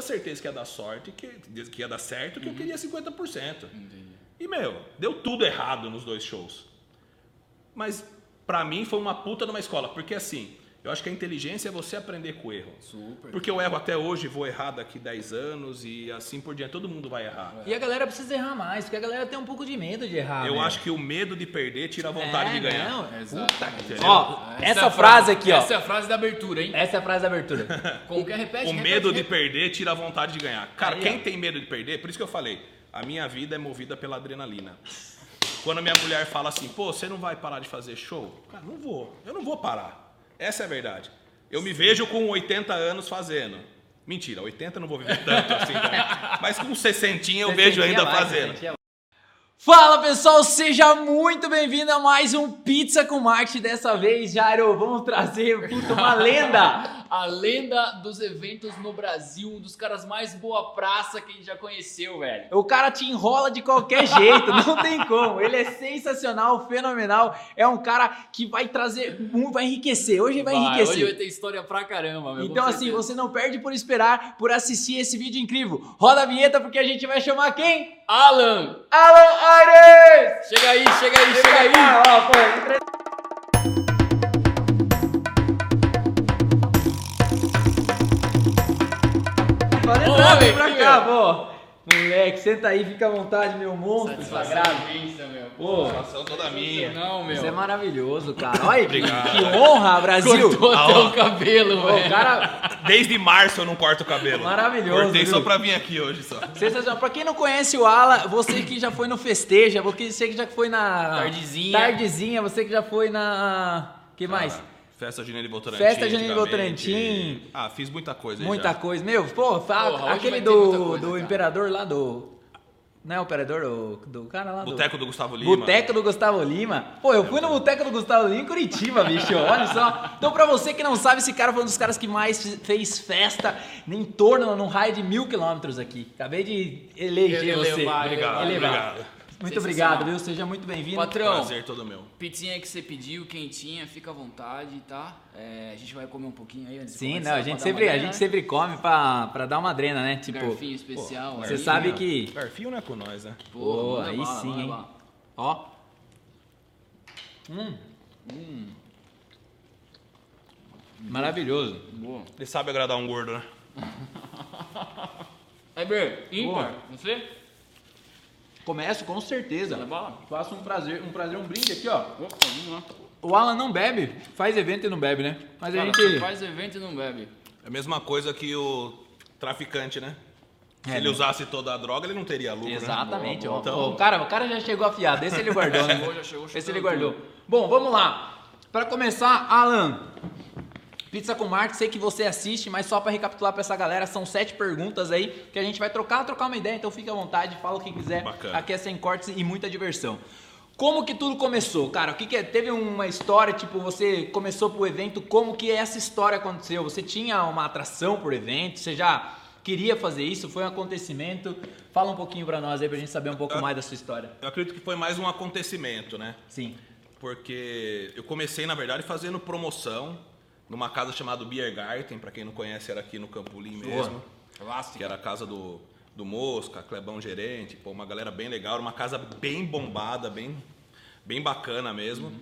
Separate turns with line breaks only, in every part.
certeza que ia dar sorte, que, que ia dar certo, que eu queria 50%. E, meu, deu tudo errado nos dois shows. Mas, pra mim, foi uma puta numa escola. Porque, assim, eu acho que a inteligência é você aprender com o erro.
Super.
Porque eu erro até hoje, vou errar daqui 10 anos e assim por diante. Todo mundo vai errar.
E a galera precisa errar mais, porque a galera tem um pouco de medo de errar.
Eu
meu.
acho que o medo de perder tira a vontade
É,
de ganhar.
não.
Exato.
Entendeu?
Ó,
é
essa frase aqui, ó.
Essa é a frase da abertura, hein?
Essa é a frase da abertura.
Qualquer repete,
O
repete,
medo de
repete.
perder tira a vontade de ganhar. Cara,
Aí,
quem
ó.
tem medo de perder, por isso que eu falei, a minha vida é movida pela adrenalina. Quando minha mulher fala assim, pô, você não vai parar de fazer show? Cara, não vou. Eu não vou parar. Essa é a verdade. Eu me vejo com 80 anos fazendo. Mentira, 80 eu não vou viver tanto assim. Mas com 60 eu vejo ainda
mais,
fazendo.
Fala pessoal, seja muito bem-vindo a mais um Pizza com Marketing. Dessa vez, Jairo, vamos trazer puta, uma lenda.
A lenda dos eventos no Brasil, um dos caras mais boa praça que a gente já conheceu, velho.
O cara te enrola de qualquer jeito, não tem como. Ele é sensacional, fenomenal. É um cara que vai trazer, vai enriquecer. Hoje vai, enriquecer.
Hoje vai ter história pra caramba, meu.
Então, assim, você não perde por esperar, por assistir esse vídeo incrível. Roda a vinheta porque a gente vai chamar quem?
Alan,
Alan Aires!
chega aí, chega aí, chega aí.
Ó, pô, Pode entrar,
Ô,
vem pra
aqui,
cá, pô. Moleque, senta aí, fica à vontade, meu monstro sagrado.
imensa, meu.
Pô,
Satisfação toda minha.
Não, meu.
isso é maravilhoso, cara. Olha,
Obrigado.
que honra, Brasil.
Cortou até o cabelo, velho.
cara,
Desde março eu não corto o cabelo.
Maravilhoso,
Cortei só
viu?
pra vir aqui hoje só.
Sensacional. Pra quem não conhece o Ala, você que já foi no Festeja, você que já foi na.
Tardezinha.
Tardezinha, você que já foi na. que mais?
Festa Junina de Votorantim.
Festa Junina de. Votorantim.
Ah, fiz muita coisa aí
Muita
já.
coisa. Meu, pô, fala,
Porra,
aquele do,
coisa,
do
cara.
imperador lá do. Não é o imperador? O, do cara lá do.
Boteco do Gustavo Lima.
Boteco do Gustavo Lima. Pô, eu fui no Boteco do Gustavo Lima em Curitiba, bicho. Olha só. Então, pra você que não sabe, esse cara foi um dos caras que mais fez festa em torno, num raio de mil quilômetros aqui. Acabei de eleger você.
Elevar,
Obrigado,
Elevar.
obrigado.
Muito obrigado, viu? Seja muito bem-vindo.
Patrão,
Prazer todo meu.
pizzinha que você pediu, quentinha, fica à vontade, tá? É, a gente vai comer um pouquinho aí antes de
Sim,
começar,
não, a gente sempre, a gente sempre come pra, pra dar uma drena, né? Tipo,
Garfinho especial.
você
aí,
sabe que.
Garfinho não é com nós, né?
Pô,
Pô, aí
bala,
sim, hein?
bala.
Ó. Hum. Maravilhoso.
Boa.
Ele sabe agradar um gordo, né?
Eber, ímpar,
Boa.
você?
Começo com certeza.
Bala?
Faço um prazer, um prazer, um brinde aqui, ó.
Opa, vamos lá.
O Alan não bebe, faz evento e não bebe, né? Mas a
Cara,
gente.
você faz evento e não bebe.
É a mesma coisa que o traficante, né? Se
É,
ele
né?
usasse toda a droga, ele não teria lucro,
Exatamente,
né?
ó.
Então,
Ó, o, cara, o cara já chegou afiado, esse ele guardou, né?
Chegou, já chegou
esse ele guardou. Bom, vamos lá. Pra começar, Alan. Pizza com Marketing, sei que você assiste, mas só pra recapitular pra essa galera, são sete perguntas aí que a gente vai trocar, trocar uma ideia, então fique à vontade, fala o que quiser.
Bacana.
Aqui é sem cortes e muita diversão. Como que tudo começou, cara? O que, que é? Teve uma história, tipo, você começou pro evento, como que essa história aconteceu? Você tinha uma atração por evento? Você já queria fazer isso? Foi um acontecimento? Fala um pouquinho pra nós aí, pra gente saber um pouco
Ah.
mais da sua história.
eu acredito que foi mais um acontecimento, né?
Sim.
Porque eu comecei, na verdade, fazendo promoção numa casa chamada Beer Garden, pra quem não conhece, era aqui no Campolim mesmo.
Clássico.
que era a casa do, do Mosca, Clebão Gerente, pô, uma galera bem legal, era uma casa bem bombada, bem, bem bacana mesmo.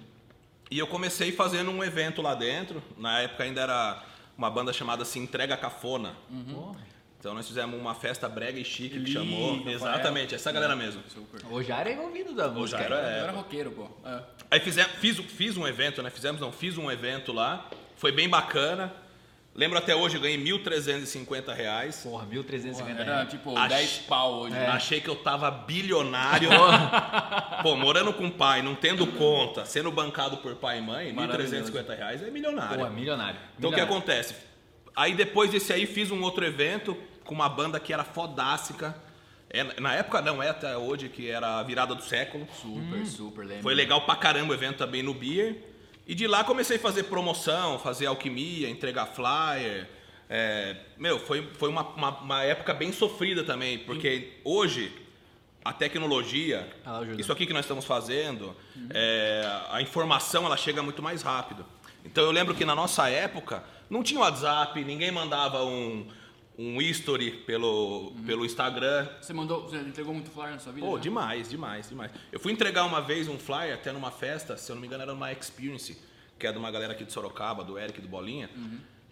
E eu comecei fazendo um evento lá dentro, na época ainda era uma banda chamada Se Entrega Cafona. Então nós fizemos uma festa brega e chique que chamou. Exatamente, essa galera mesmo.
Super.
O Jair é envolvido da música.
Jair é-
Eu era roqueiro, pô. É.
Aí fizemos, fiz, fiz um evento, né? Fizemos, não, fiz um evento lá, foi bem bacana. Lembro até hoje, eu ganhei 1.350 reais.
Porra, 1.350
Era
reais.
tipo
Ach-
10 pau hoje. né?
Achei que eu tava bilionário. Pô, morando com pai, não tendo conta, sendo bancado por pai e mãe,
Maravilhoso.
1.350 reais é milionário.
Porra, milionário.
então o que
Milionário.
acontece? Aí depois desse aí fiz um outro evento com uma banda que era fodássica. É, na época não, é até hoje, que era a virada do século.
Super, super, lembro.
Foi legal pra caramba o evento também no Beer. E de lá comecei a fazer promoção, fazer alquimia, entregar flyer. É, meu, foi, foi uma, uma, uma época bem sofrida também, porque hoje a tecnologia, isso aqui que nós estamos fazendo, é, a informação ela chega muito mais rápido. Então eu lembro que na nossa época não tinha WhatsApp, ninguém mandava um, um history pelo, pelo Instagram.
Você mandou, você entregou muito flyer na sua vida?
Pô,
já?
demais, demais, demais. Eu fui entregar uma vez um flyer até numa festa, se eu não me engano era uma Experience, que é de uma galera aqui de Sorocaba, do Eric do Bolinha.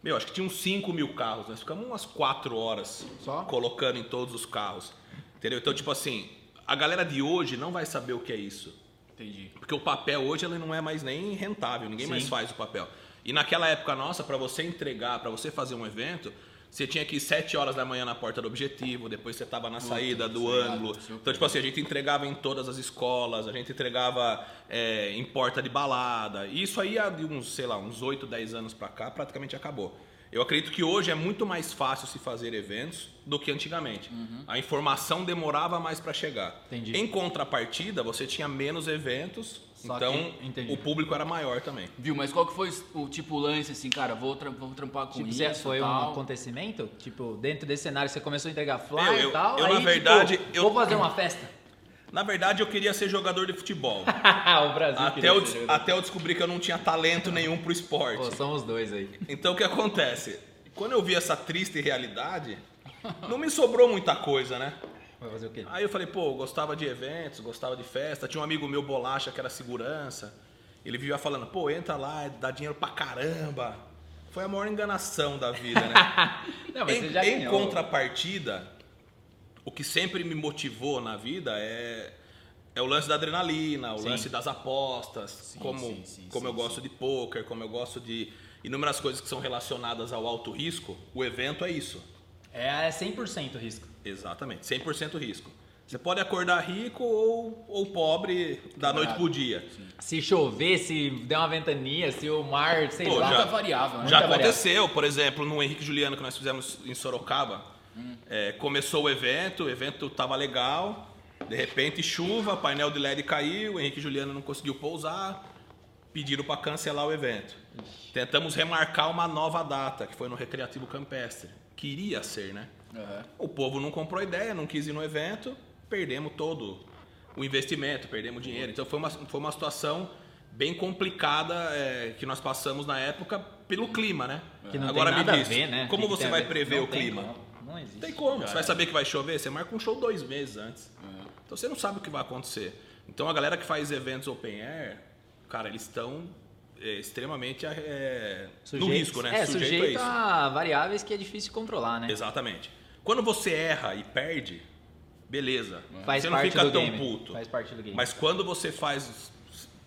Meu, acho que tinha uns 5 mil carros, nós ficamos umas 4 horas
Só?
colocando em todos os carros. Entendeu? Então, tipo assim, a galera de hoje não vai saber o que é isso.
Entendi.
Porque o papel hoje ele não é mais nem rentável, ninguém mais
Sim.
faz o papel. E naquela época nossa, para você entregar, para você fazer um evento, você tinha que ir 7 horas da manhã na porta do objetivo, depois você estava na saída do ângulo. Então, tipo assim, a gente entregava em todas as escolas, a gente entregava é, em porta de balada. E isso aí há de uns, sei lá, uns 8, 10 anos para cá, praticamente acabou. Eu acredito que hoje é muito mais fácil se fazer eventos do que antigamente. A informação demorava mais para chegar.
Entendi.
Em contrapartida, você tinha menos eventos,
Só
então
que-
o público era maior também.
Viu, mas qual que foi o tipo lance assim, cara, vou, tra vou trampar com
Tipo,
isso
você foi um
tal.
acontecimento? Tipo, dentro desse cenário você começou a entregar flyer
Eu-
e tal?
eu,
aí,
na
tipo,
verdade, eu-
Vou fazer uma festa.
Na verdade, eu queria ser jogador de futebol.
o Brasil
até,
queria
eu, até eu descobrir que eu não tinha talento nenhum pro esporte.
Pô, somos dois aí.
Então o que acontece? Quando eu vi essa triste realidade, não me sobrou muita coisa, né?
Vai fazer o quê?
Aí eu falei, pô, eu gostava de eventos, gostava de festa. Tinha um amigo meu, Bolacha, que era segurança. Ele vivia falando, pô, entra lá, dá dinheiro pra caramba. Foi a maior enganação da vida, né?
Não, mas
em,
você já
em
ganhou.
contrapartida, o que sempre me motivou na vida é, é o lance da adrenalina, o
Sim.
lance das apostas, como,
sim, sim,
como
sim,
eu gosto de poker, como eu gosto de inúmeras coisas que são relacionadas ao alto risco. O evento é isso.
É 100% risco.
Exatamente, 100% risco. Você pode acordar rico ou, ou pobre da noite pro dia.
Se chover, se der uma ventania, se o mar, sei
Pô,
lá.
já-
Muita variável, né?
Já aconteceu, por exemplo, no Henrique Juliano que nós fizemos em Sorocaba. É, começou o evento, o evento tava legal, de repente chuva, painel de LED caiu, o Henrique Juliano não conseguiu pousar, pediram para cancelar o evento. Tentamos remarcar uma nova data, que foi no Recreativo Campestre. Queria ser, né?
Aham.
O povo não comprou ideia, não quis ir no evento, perdemos todo o investimento, perdemos dinheiro. Então foi uma, foi uma situação bem complicada é, que nós passamos na época pelo clima, né?
Que não
Agora
tem
me
nada
diz,
a ver, né?
como você vai
ver?
prever
Não
o clima?
como. Não existe.
Não tem como. Você vai saber que vai chover, você marca um show dois meses antes. Então você não sabe o que vai acontecer. Então a galera que faz eventos open air, cara, eles estão é, extremamente é, no
Sujeito-
risco, né?
É, sujeito,
a isso.
a variáveis que é difícil de controlar, né?
Exatamente. Quando você erra e perde, beleza.
Faz
você não
parte
fica
do
tão
game.
puto.
Faz parte do game.
Mas quando você faz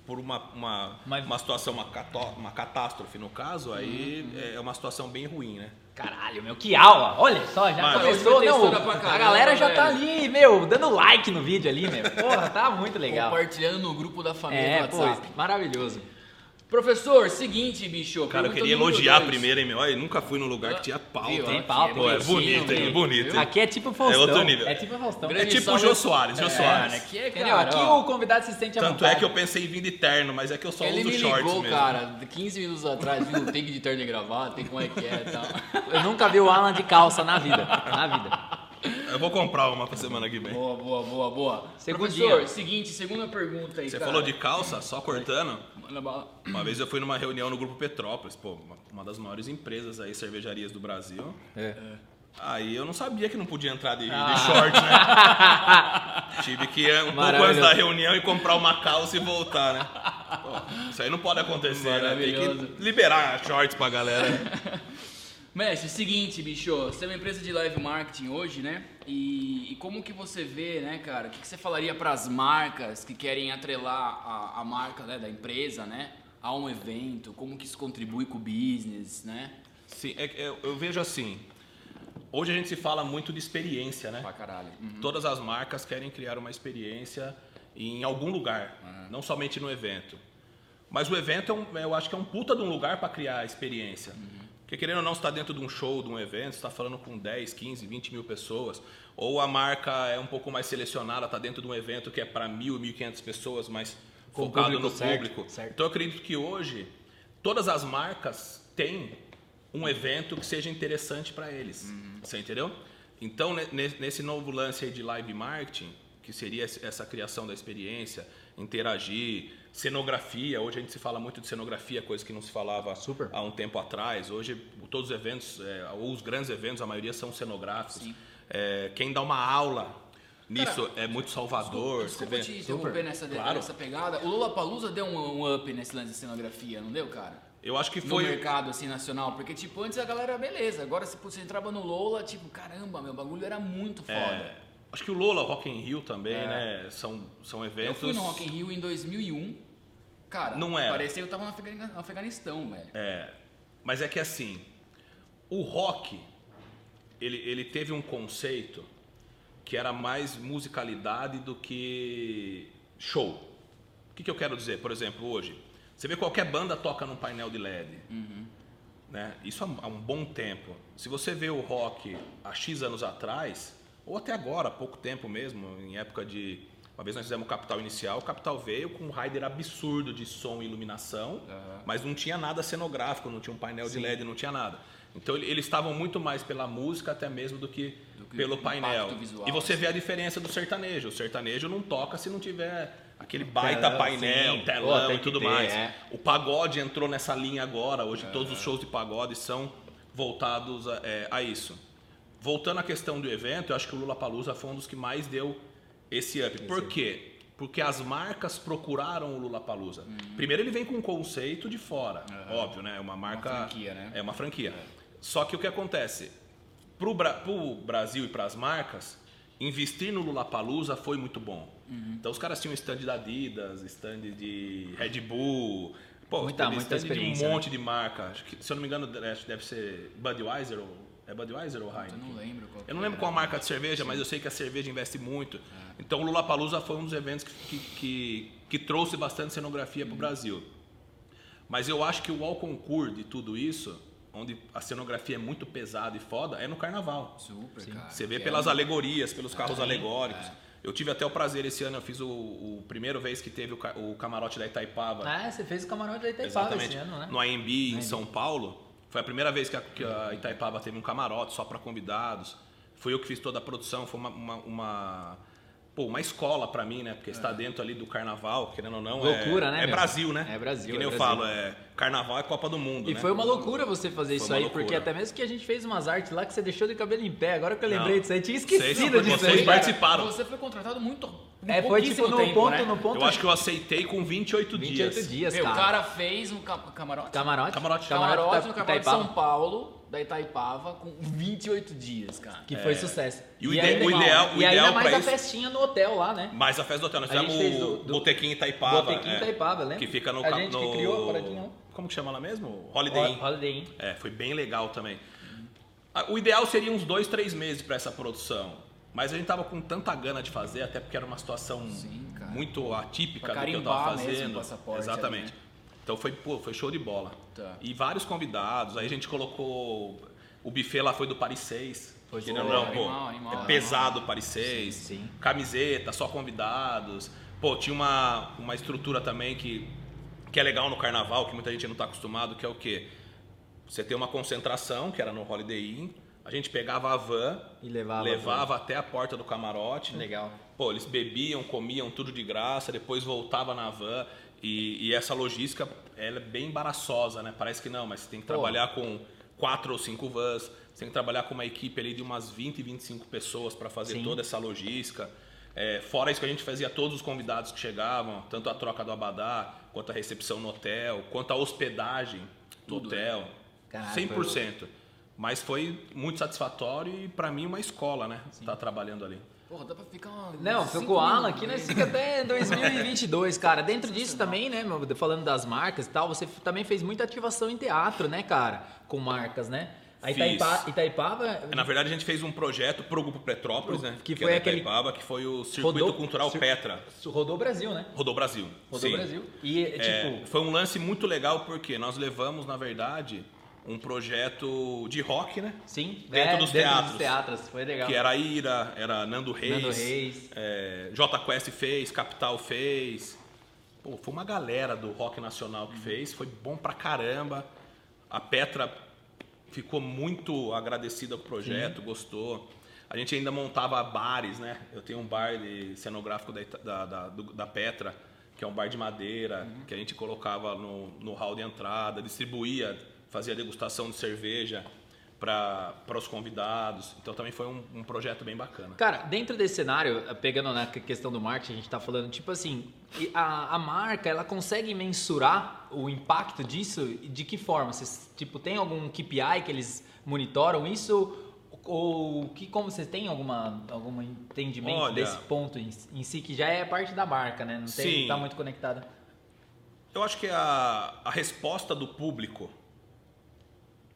por uma, uma,
Mas-
uma situação, uma, cató- uma catástrofe no caso, aí
Uhum.
é uma situação bem ruim, né?
Caralho, meu, que aula! Olha só, já
Mas-
começou, não,
pra
a
caramba,
galera já tá ali, meu, dando like no vídeo ali, meu. Porra, tá muito legal.
Compartilhando no grupo da família
É, pô,
WhatsApp.
maravilhoso.
Professor, seguinte, bicho.
Cara, eu queria elogiar
dois.
primeiro, hein, meu? Olha, eu nunca fui num lugar que tinha pauta.
Viu?
Tem pauta,
Pô, é bonito, hein?
viu?
Bonito.
Viu?
Aqui é tipo Faustão.
outro nível.
É tipo Faustão.
Grande
É tipo o Jô Soares, Jô
É,
Soares.
aqui é,
Entendeu?
cara,
Aqui
ó,
o convidado se sente à
Tanto
vontade.
é que eu pensei em vir de terno, mas é que eu só
Ele
uso
me
shorts
ligou,
mesmo.
cara, 15 minutos atrás, viu? Tem que de terno e gravata, tem como é que é e tal.
Eu nunca vi o Alan de calça na vida. Na vida.
Eu vou comprar uma pra semana que vem.
Boa, boa, boa, boa.
Segundinha.
Professor, seguinte, segunda pergunta aí,
Você
cara.
falou de calça, só cortando.
Manda bala.
Uma vez eu fui numa reunião no Grupo Petrópolis, pô, uma- das maiores empresas aí, cervejarias do Brasil.
É.
Aí eu não sabia que não podia entrar de, de
Ah.
short, né? Tive que ir um pouco antes da reunião e comprar uma calça e voltar, né? Pô, isso aí não pode acontecer, né? Tem que liberar shorts pra galera.
Mestre, seguinte, bicho, você é uma empresa de live marketing hoje, né? E, e como que você vê, né, cara? O que, que você falaria para as marcas que querem atrelar a, a marca né, da empresa, né? A um evento? Como que isso contribui com o business, né?
Sim, é eu, eu vejo assim. Hoje a gente se fala muito de experiência, né?
Pra caralho.
Todas as marcas querem criar uma experiência em algum lugar, não somente no evento. Mas o evento, é um, eu acho que é um puta de um lugar para criar a experiência. Porque querendo ou não, você está dentro de um show, de um evento, você está falando com 10, 15, 20 mil pessoas. Ou a marca é um pouco mais selecionada, está dentro de um evento que é para mil, 1.500 pessoas, mas
Com
focado
público
no
certo,
público.
certo.
Então eu acredito que hoje todas as marcas têm um evento que seja interessante para eles. Você entendeu? Então, ne- ne- nesse novo lance aí de live marketing, que seria essa criação da experiência, interagir, cenografia. Hoje a gente se fala muito de cenografia, coisa que não se falava
Super.
há um tempo atrás. Hoje todos os eventos, é, ou os grandes eventos, a maioria são cenográficos. É, quem dá uma aula nisso é muito Salvador.
Desculpa
você
te
vê.
interromper nessa,
Claro.
nessa pegada. O Lula Palusa deu um, um up nesse lance de cenografia, não deu, cara?
Eu acho que
No
foi.
mercado, assim, nacional. Porque, tipo, antes a galera, beleza. Agora, se você entrava no Lola, tipo, caramba, meu bagulho era muito foda.
é, acho que o Lola, o Rock in Rio também,
É.
né? São, são
Eu
eventos.
fui no Rock in Rio em 2001. Cara,
Não era.
parecia que eu tava no Afega- no Afeganistão, velho.
É, mas é que assim, o rock, ele, ele teve um conceito que era mais musicalidade do que show. O que, que eu quero dizer? Por exemplo, hoje, você vê qualquer banda toca num painel de LED. Né? Isso há, há um bom tempo. Se você vê o rock há X anos atrás, ou até agora, há pouco tempo mesmo, em época de. Uma vez nós fizemos o Capital Inicial, o Capital veio com um rider absurdo de som e iluminação, mas não tinha nada cenográfico, não tinha um painel de LED, não tinha nada. Então ele- eles estavam muito mais pela música até mesmo do que,
Do que
pelo painel.
visual,
E você
assim.
vê a diferença do sertanejo. O sertanejo não toca se não tiver aquele baita
Telão,
painel,
sim.
telão
Pô,
e tudo
ter,
mais.
é.
O pagode entrou nessa linha agora. Hoje
É.
todos os shows de pagode são voltados a, é, a isso. Voltando à questão do evento, eu acho que o Lula Palusa foi um dos que mais deu esse up. Por quê? Porque as marcas procuraram o Lula Palusa.
Uhum.
Primeiro ele vem com um conceito de fora, óbvio, né? É uma marca,
franquia, né?
É uma franquia. Só que o que acontece? Pro, Bra pro Brasil e para as marcas, investir no Lula Palusa foi muito bom.
Uhum.
Então os caras tinham stand da Adidas, stand de Red Bull, pô,
Muita- muita
stand de um
né?
monte de marca. Acho que, se eu não me engano, deve ser Budweiser ou é Budweiser ou
Eu
Heineken?
não lembro qual
Eu não lembro
era.
qual a marca de cerveja, mas eu sei que a cerveja investe muito. Então o Lula Palusa foi um dos eventos que, que, que, trouxe bastante cenografia para o Brasil. Mas eu acho que o ao concurso de tudo isso, onde a cenografia é muito pesada e foda, é no carnaval.
Super, cara.
Você vê
Que
pelas
é
alegorias, pelos carros alegóricos. Eu tive até o prazer esse ano, eu fiz o, o primeiro vez que teve o, o camarote da Itaipava.
Ah, você fez o camarote da Itaipava
Exatamente.
esse ano, né?
No AMB em São Paulo. Foi a primeira vez que a, que a Itaipava teve um camarote só para convidados. Foi eu que fiz toda a produção. Foi uma, uma, uma, pô, uma escola para mim, né? Porque está dentro ali do carnaval, querendo ou não. é-
Loucura, né,
É
meu?
Brasil, né?
É Brasil,
Que nem
é
eu
Brasil.
falo, é, carnaval é Copa do Mundo.
E
né?
foi uma loucura você fazer isso
uma
aí,
loucura.
porque até mesmo que a gente fez umas artes lá que você deixou de cabelo em pé, agora que eu
Não.
lembrei disso aí, tinha esquecido disso
vocês
aí. cara.
participaram.
Você foi contratado muito.
É, foi tipo no
tempo,
ponto,
né?
no ponto
Eu acho que eu aceitei com 28,
28
dias.
dias,
Meu, o
cara.
cara fez um ca- camarote.
Camarote?
Camarote.
Camarote no
da
Camarote de São Paulo, da Itaipava, com 28 dias, cara.
Que foi sucesso.
E o ide-
ainda-
o ideal- o
e ainda
ideal
mais
pra
a
isso-
festinha no hotel lá, né?
Mas a festa do hotel, nós
A gente
fizemos
fez
o
do- do-
Botequim Itaipava.
Botequim
é,
Itaipava, lembra?
Que fica no...
A
ca-
gente que
no-
criou a paradinha.
Como que chama lá mesmo? Holiday Inn.
Holiday Inn.
É, foi bem legal também. Ah, O ideal seria uns dois, três meses para essa produção. Mas a gente tava com tanta gana de fazer, até porque era uma situação
Sim, cara.
muito atípica
Pra
do que eu tava
carimbar mesmo o
fazendo.
passaporte
Exatamente.
ali, né?
Então foi, pô, foi show de bola.
Tá.
E vários convidados. Aí a gente colocou. O buffet lá foi do Paris 6.
Foi
Querendo ou
show.
não, pô,
Animal, animal,
é
animal.
pesado o Paris 6.
Sim, sim.
Camiseta, só convidados. Pô, tinha uma, uma estrutura também que, que é legal no carnaval, que muita gente não está acostumado, que é o quê? Você tem uma concentração, que era no Holiday Inn, a gente pegava a van
E levava
levava até a porta do camarote.
Legal.
Pô, eles bebiam, comiam tudo de graça, depois voltava na van. E, e essa logística, ela é bem embaraçosa, né? Parece que não, mas você tem que
Pô.
trabalhar com quatro ou cinco vans, você tem que trabalhar com uma equipe ali de umas 20, 25 pessoas para fazer
Sim.
toda essa logística. É, fora isso que a gente fazia todos os convidados que chegavam, tanto a troca do abadá, quanto a recepção no hotel, quanto a hospedagem do
Tudo,
hotel.
Foi
100%. Mas foi muito satisfatório e para mim uma escola, né? Estar trabalhando ali.
Porra, dá pra ficar uma.
Não, o Alan aqui, nós fica até 2022, cara. Dentro disso também, né, meu, falando das marcas e tal, você também fez muita ativação em teatro, né, cara? Com marcas, né? A. Itaipa, Itaipava...
É, Na verdade, a gente fez um projeto pro Grupo Petrópolis, né?
Que
é
foi
da
aquele-
Itaipava, que foi o Circuito
Rodou-
Cultural
Cir-
Petra.
Rodou o Brasil, né?
Rodou Brasil.
Rodou o
Sim.
Brasil. E,
É,
tipo...
foi um lance muito legal porque nós levamos, na verdade, um projeto de rock, né?
Sim,
dentro
é,
dos
dentro
teatros.
dos teatros, foi legal.
Que era Ira, era Nando Reis.
Nando Reis.
é, J Quest fez, Capital fez. Pô, foi uma galera do rock nacional que fez. Foi bom pra caramba. A Petra ficou muito agradecida com o projeto, gostou. A gente ainda montava bares, né? Eu tenho um bar de cenográfico da, da, da, da Petra, que é um bar de madeira, que a gente colocava no, no hall de entrada, distribuía, fazia degustação de cerveja para os convidados. Então também foi um, um, projeto bem bacana.
Cara, dentro desse cenário, pegando na questão do marketing, a gente está falando, tipo assim, a, a marca ela consegue mensurar o impacto disso? De que forma? Vocês, tipo, tem algum KPI que eles monitoram isso? Ou que como você tem alguma algum entendimento Olha, desse ponto em, em, si que já é parte da marca, né? Não tem, sim. tá muito conectada.
Eu acho que a, a resposta do público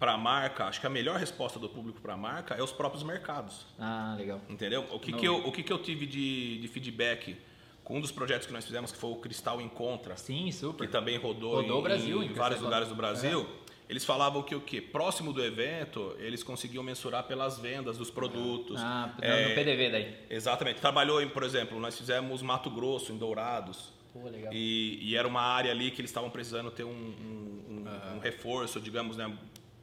para a marca, acho que a melhor resposta do público para a marca é os próprios mercados.
Ah, legal.
Entendeu? O que, que, eu, o que, que eu tive de, de feedback com um dos projetos que nós fizemos, que foi o Cristal Encontra.
Sim, super.
Que também rodou, rodou em, Brasil, em vários lugares do Brasil. É. Eles falavam que o que próximo do evento eles conseguiam mensurar pelas vendas dos produtos.
Ah, é, no PDV daí.
Exatamente. Trabalhou em, por exemplo, nós fizemos Mato Grosso em Dourados.
Pô, legal.
E, e era uma área ali que eles estavam precisando ter um, um, um, um reforço, digamos, né,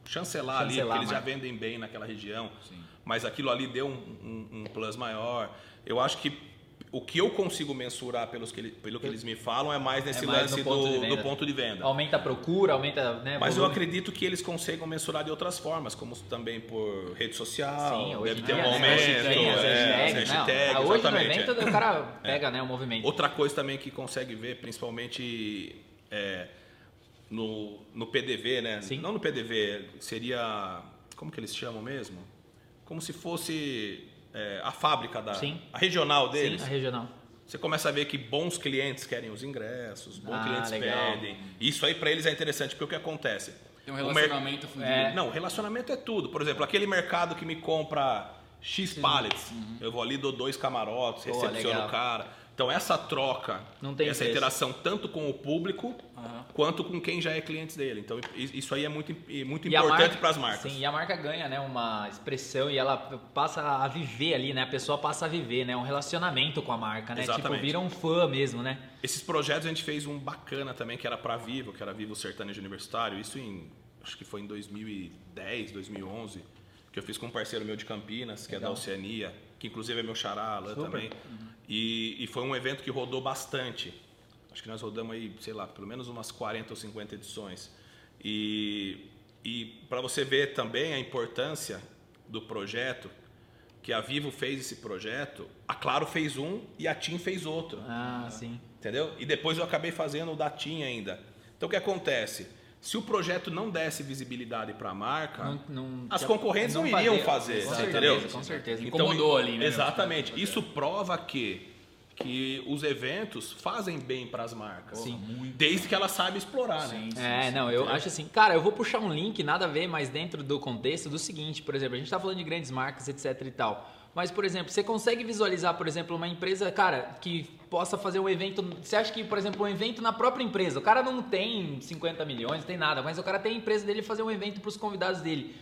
chancelar, chancelar ali, porque eles já vendem bem naquela região. Sim. Mas aquilo ali deu um, um plus maior. Eu acho que o que eu consigo mensurar pelos que, pelo que eles me falam é mais nesse é mais lance ponto do, do, ponto de venda.
Aumenta a procura, aumenta. Né,
Mas volume. eu acredito que eles consigam mensurar de outras formas, como também por rede social. Sim, deve ter um aumento.
É, hashtag, hoje no evento o cara é. pega né, o movimento.
Outra coisa também que consegue ver, principalmente é, no, no PDV, né? Sim. Não no PDV, seria. Como que eles chamam mesmo? Como se fosse é, a fábrica da Sim. a regional deles.
Sim, a regional.
Você começa a ver que bons clientes querem os ingressos, bons ah, clientes legal. pedem. Isso aí para eles é interessante, porque o que acontece?
Tem um relacionamento
mer... é. Não, relacionamento é tudo. Por exemplo, aquele mercado que me compra X pallets, uhum. eu vou ali, dou dois camarotes, recepciono legal. o cara. Então essa troca, essa preço. interação tanto com o público uhum. quanto com quem já é cliente dele. Então isso aí é muito, muito importante para as marcas.
Sim, e a marca ganha né, uma expressão e ela passa a viver ali, né? A pessoa passa a viver, né? Um relacionamento com a marca, né? Tipo, Exatamente. Tipo, vira um fã mesmo, né?
Esses projetos a gente fez um bacana também, que era para Vivo, que era Vivo Sertanejo Universitário. Isso em, acho que foi em 2010, 2011, que eu fiz com um parceiro meu de Campinas, que Legal. é da Oceania, que inclusive é meu xará lá também. Uhum. E, e foi um evento que rodou bastante. Acho que nós rodamos aí, sei lá, pelo menos umas 40 ou 50 edições. E, e para você ver também a importância do projeto, que a Vivo fez esse projeto, a Claro fez um e a TIM fez outro.
Ah, sim.
Entendeu? E depois eu acabei fazendo o da TIM ainda. Então o que acontece? Se o projeto não desse visibilidade para a marca, não, não, as concorrentes não, não iriam fazer, com entendeu?
Certeza, com certeza.
Então, Incomodou ali, né? Exatamente. Isso prova que que os eventos fazem bem para as marcas. Sim. Desde que ela saiba explorar, né? sim,
né? Sim, é, não, eu acho assim, cara, eu vou puxar um link, nada a ver, mas dentro do contexto do seguinte, por exemplo, a gente está falando de grandes marcas, etc e tal. Mas, por exemplo, você consegue visualizar, por exemplo, uma empresa, cara, que possa fazer um evento. Você acha que, por exemplo, um evento na própria empresa, o cara não tem 50 milhões, tem nada, mas o cara tem a empresa dele fazer um evento para os convidados dele.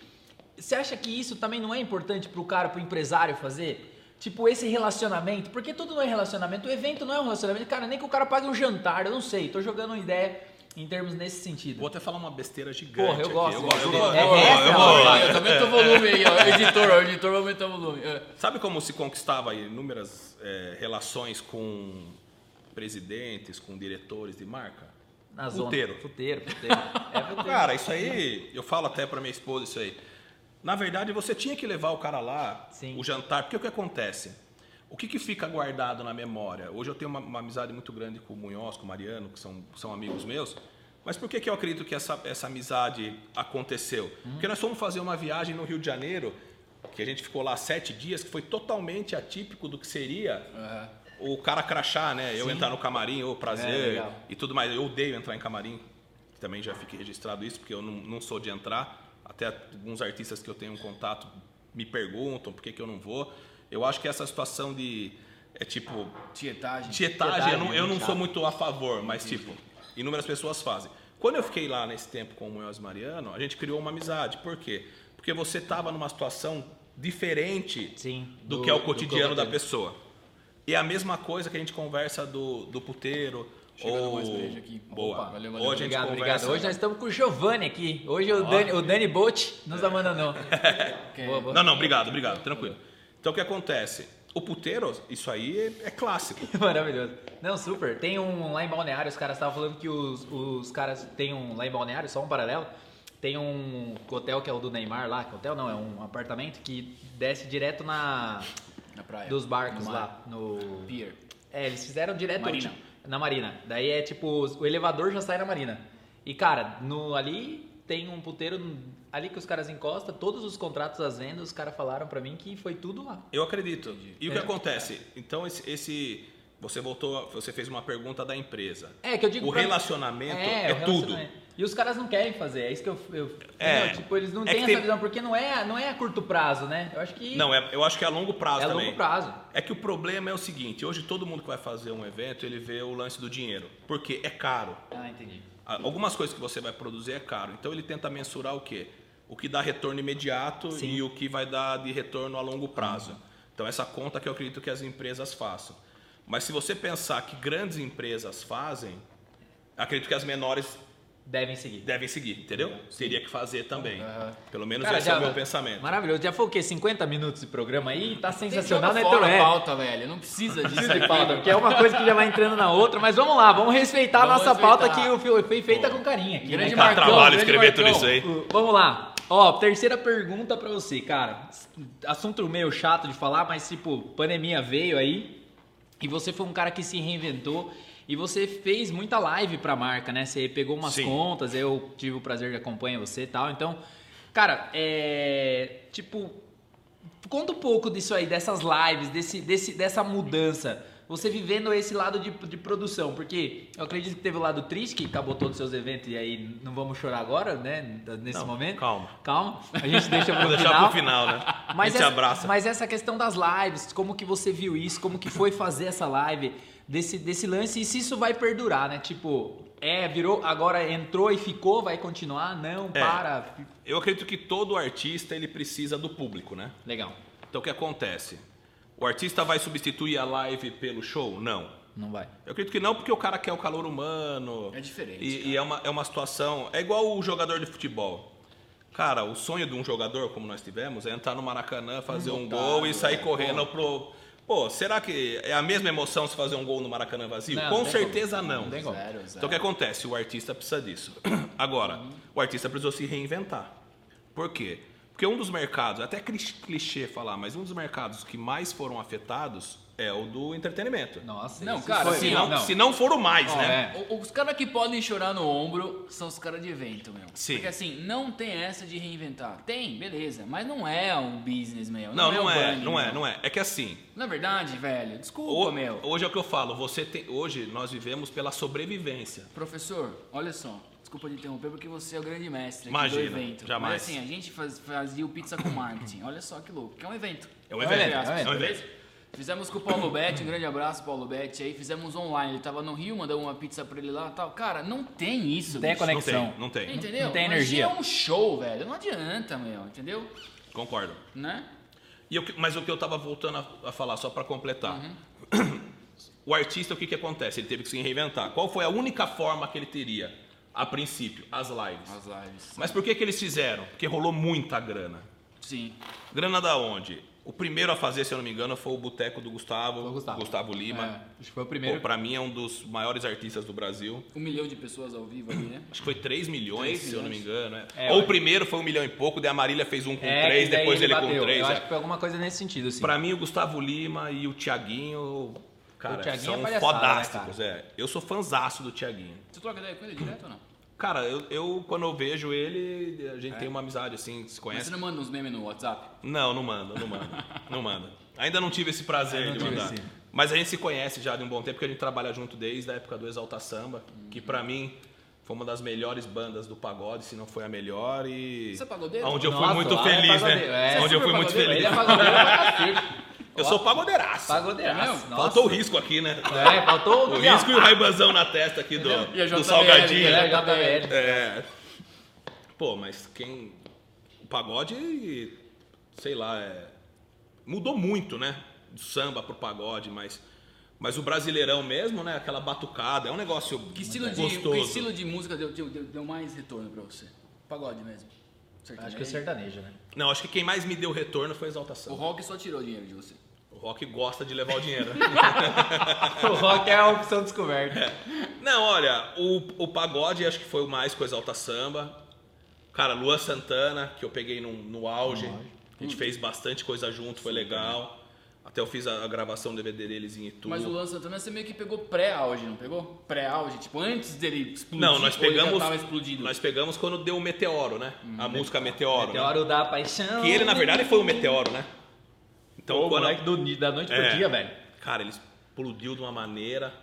Você acha que isso também não é importante para o cara, para o empresário fazer? Tipo, esse relacionamento, porque tudo não é relacionamento, o evento não é um relacionamento, cara, nem que o cara pague um jantar, eu não sei, tô jogando uma ideia em termos nesse sentido.
Vou até falar uma besteira gigante.
Porra, eu gosto.
Eu,
gosto,
eu, gosto. É, eu,
eu, aumenta o volume aí, ó. Editor, o editor vai aumentar o volume. É.
Sabe como se conquistava inúmeras é, relações com presidentes, com diretores de marca?
Na
puteiro.
Zona. Puteiro, puteiro.
É puteiro. Cara, isso aí, eu falo até pra minha esposa isso aí. Na verdade, você tinha que levar o cara lá, Sim. o jantar, porque o que acontece? O que, que fica guardado na memória? Hoje eu tenho uma, uma, amizade muito grande com o Munhoz, com o Mariano, que são, são amigos meus. Mas por que, que eu acredito que essa, essa amizade aconteceu? Uhum. Porque nós fomos fazer uma viagem no Rio de Janeiro, que a gente ficou lá sete dias, que foi totalmente atípico do que seria uhum. o cara crachar, né? Sim. Eu entrar no camarim, o prazer é, e tudo mais. Eu odeio entrar em camarim, também já fiquei registrado isso, porque eu não, não sou de entrar. Até alguns artistas que eu tenho um contato me perguntam por que, que eu não vou. Eu acho que essa situação de. É tipo.
Tietagem.
Tietagem, tietagem eu não, eu não sou muito a favor, mas tipo, inúmeras pessoas fazem. Quando eu fiquei lá nesse tempo com o Munhoz Mariano, a gente criou uma amizade. Por quê? Porque você estava numa situação diferente
Sim,
do, do, que é o cotidiano da pessoa. E é a mesma coisa que a gente conversa do, do puteiro,
Chegando mais breja aqui.
Boa. Opa,
valeu, valeu.
Hoje
obrigado, obrigado. Hoje nós estamos com o Giovanni aqui. Hoje o Dani, o Dani Bolt nos abandonou.
boa, boa. Não, não, obrigado, obrigado. Tranquilo. Então o que acontece? O puteiro, isso aí é, é clássico.
Maravilhoso. Não, super. Tem um lá em Balneário, os caras estavam falando que os, os caras tem um lá em Balneário, só um paralelo. Tem um hotel que é o do Neymar lá, que hotel não, é um apartamento que desce direto na
Na praia.
dos barcos
No
lá no
Pier.
É, eles fizeram direto
Marina.
tipo, na marina. Daí é tipo, o elevador já sai na marina. E cara, no ali tem um puteiro ali que os caras encostam, todos os contratos das vendas, os caras falaram pra mim que foi tudo lá.
Eu acredito. E o que
É.
acontece? Então, esse, esse- Você voltou, você fez uma pergunta da empresa.
É, que eu digo
O relacionamento é,
o
tudo.
relacionamento. E os caras não querem fazer, é isso que eu. eu
É.
entendeu? Tipo, eles não
É
têm essa
tem-
visão, porque não é, não é a curto prazo, né? Eu acho que
Não, é- eu acho que é a longo prazo
é a
também.
longo prazo.
É que o problema é o seguinte, hoje todo mundo que vai fazer um evento, ele vê o lance do dinheiro. Porque é caro.
Ah, entendi.
Algumas coisas que você vai produzir é caro. Então ele tenta mensurar o quê? O que dá retorno imediato
Sim.
e o que vai dar de retorno a longo prazo. Então essa conta que eu acredito que as empresas façam. Mas se você pensar que grandes empresas fazem, acredito que as menores
Devem seguir.
devem seguir, entendeu? Teria que fazer também.
Aham.
Pelo menos
Cara,
esse é
já-
o meu pensamento.
Maravilhoso. Já foi o quê? 50 minutos de programa aí? Tá sensacional, né,
fora
Teu?
a
É.
pauta, velho. Não precisa disso.
Precisa de pauta, porque é uma coisa que já vai entrando na outra, mas vamos lá, vamos respeitar
Vamos
a nossa
respeitar.
pauta que o foi foi feita com carinho aqui.
Grande
né?
Marcão,
trabalho
grande
escrever tudo
Marcão.
isso aí.
Uh, Vamos lá. Ó, terceira pergunta pra você, cara. Assunto meio chato de falar, mas tipo, pandemia veio aí e você foi um cara que se reinventou e você fez muita live pra marca, né? Você pegou umas
Sim.
contas, eu tive o prazer de acompanhar você e tal. Então, cara, é. Tipo, conta um pouco disso aí, dessas lives, desse, desse, dessa mudança. Você vivendo esse lado de, de produção, porque eu acredito que teve o lado triste, que acabou todos os seus eventos, e aí não vamos chorar agora, né? Nesse
Não,
momento.
calma.
Calma, a gente deixa pro
Vou deixar
final.
pro final, né?
Mas
a gente
essa,
abraça.
mas essa questão das lives, como que você viu isso, como que foi fazer essa live, desse, desse lance, e se isso vai perdurar, né? Tipo, é, virou, agora entrou e ficou, vai continuar? Não,
É.
para.
Eu acredito que todo artista ele precisa do público, né?
Legal,
Então o que acontece? O artista vai substituir a live pelo show? Não.
não vai.
Eu acredito que não, porque o cara quer o calor humano.
É diferente,
E, e é, uma, é uma situação. É igual o jogador de futebol. Cara, o sonho de um jogador, como nós tivemos, é entrar no Maracanã, fazer um
Lotado,
gol e sair
é,
correndo pro. Pô, será que é a mesma emoção se fazer um gol no Maracanã vazio?
Não,
Com
tem
certeza
como.
não.
Não.
Zero, zero.
Então o que acontece? O artista precisa disso. Agora, o artista precisou se reinventar. Por quê? Porque um dos mercados, até cli- clichê falar, mas um dos mercados que mais foram afetados é o do entretenimento.
Nossa,
Não,
isso
cara,
foi-
assim,
Se não, se não for o mais,
Ó,
né?
é.
O- Os caras que podem chorar no ombro são os caras de evento, meu.
Sim.
Porque assim, não tem essa de reinventar. Tem, beleza, mas não é um business, meu.
Não, não
um
é,
brand,
não é, não é. É que assim,
Na verdade, velho, desculpa,
ho-
meu.
hoje é o que eu falo, você tem, hoje nós vivemos pela sobrevivência.
Professor, olha só. Desculpa te interromper porque você é o grande mestre aqui
Imagina,
do evento.
jamais.
Mas assim, a gente faz- fazia o Pizza com Marketing. Olha só que louco. Que é um evento.
É um
É
evento,
é
é um
evento.
Fizemos com o Paulo Betti, um grande abraço, Paulo Betti. Aí fizemos online. Ele tava no Rio, mandamos uma pizza pra ele lá e tal. Cara, não tem isso.
Não tem
bicho.
Não
conexão.
tem, não tem.
Entendeu?
Não tem energia.
um show, velho. Não adianta, meu. Entendeu?
Concordo.
Né?
E eu mas o que eu tava voltando a, a falar, só para completar.
Uhum.
O artista, o que, que acontece? Ele teve que se reinventar. Qual foi a única forma que ele teria, a princípio? As lives.
As lives.
Mas por que, que eles fizeram? Porque rolou muita grana.
Sim.
Grana da onde? O primeiro a fazer, se eu não me engano, foi o Boteco do Gustavo,
Foi o Gustavo.
Lima.
É, acho que foi o
Pô,
primeiro.
pra mim é um dos maiores artistas do Brasil.
Um milhão de pessoas ao vivo ali, né?
Acho que foi 3 milhões,
Três
se eu não me engano.
É,
Ou
eu-
o primeiro foi um milhão e pouco, daí a Marília fez um com
É,
três, depois ele,
bateu.
com três.
Eu
é.
acho que foi alguma coisa nesse sentido, assim.
Pra mim, o Gustavo Lima e o Tiaguinho, cara,
O Thiaguinho
são
é palhaçada, né,
fodásticos. é. Eu sou fanzaço do Tiaguinho.
Você troca ideia com ele direto ou não?
Cara, eu, eu, quando eu vejo ele, a gente tem uma amizade assim, se
Mas
conhece.
você não manda uns memes no WhatsApp?
Não, não manda, não manda. não manda. Ainda não tive esse prazer de mandar.
esse.
Mas a gente se conhece já de um bom tempo, porque a gente trabalha junto desde a época do Exalta Samba, que pra mim foi uma das melhores bandas do pagode, se não foi a melhor e
Você é pagodeiro?
onde eu
Nossa,
fui muito
é
feliz,
pagodeiro,
né?
é.
Onde eu
Super
fui muito
pagodeiro,
feliz.
Ele é pagodeiro
Eu sou pagodeiraço.
Pagodeiraço.
É.
Faltou o risco aqui, né?
É, faltou
O risco e o raibanzão na testa aqui do,
E
do salgadinho.
né?
É, JBL.
É. Pô, mas quem. O pagode, sei lá, é... mudou muito, né? Do samba pro pagode, mas. Mas o brasileirão mesmo, né? Aquela batucada, é um negócio
Que estilo, de,
gostoso.
que estilo de música deu, deu, deu- mais retorno pra você? Pagode mesmo.
Acho que é sertanejo, né?
Não, acho que quem mais me deu retorno foi a
O
exaltação.
rock só tirou dinheiro de você.
O rock gosta de levar o dinheiro.
o rock é a opção descoberta.
Não, olha, o, o pagode acho que foi o mais com Exalta Samba. Cara, Lua Santana, que eu peguei no, no auge. A gente fez bastante coisa junto, foi legal. Até eu fiz a, a gravação do DVD deles em Itu.
Mas o Luan Santana você meio que pegou pré-auge, não pegou? Pré-auge, tipo, antes dele explodir.
Não, nós
ou ele já
pegamos. Nós pegamos quando deu o Meteoro, né? a música Meteoro. né?
Meteoro da paixão.
Que ele, na verdade, foi o Meteoro, né? Então,
Pô,
quando.
moleque do, da noite
É.
pro dia, velho.
Cara, ele explodiu de uma maneira.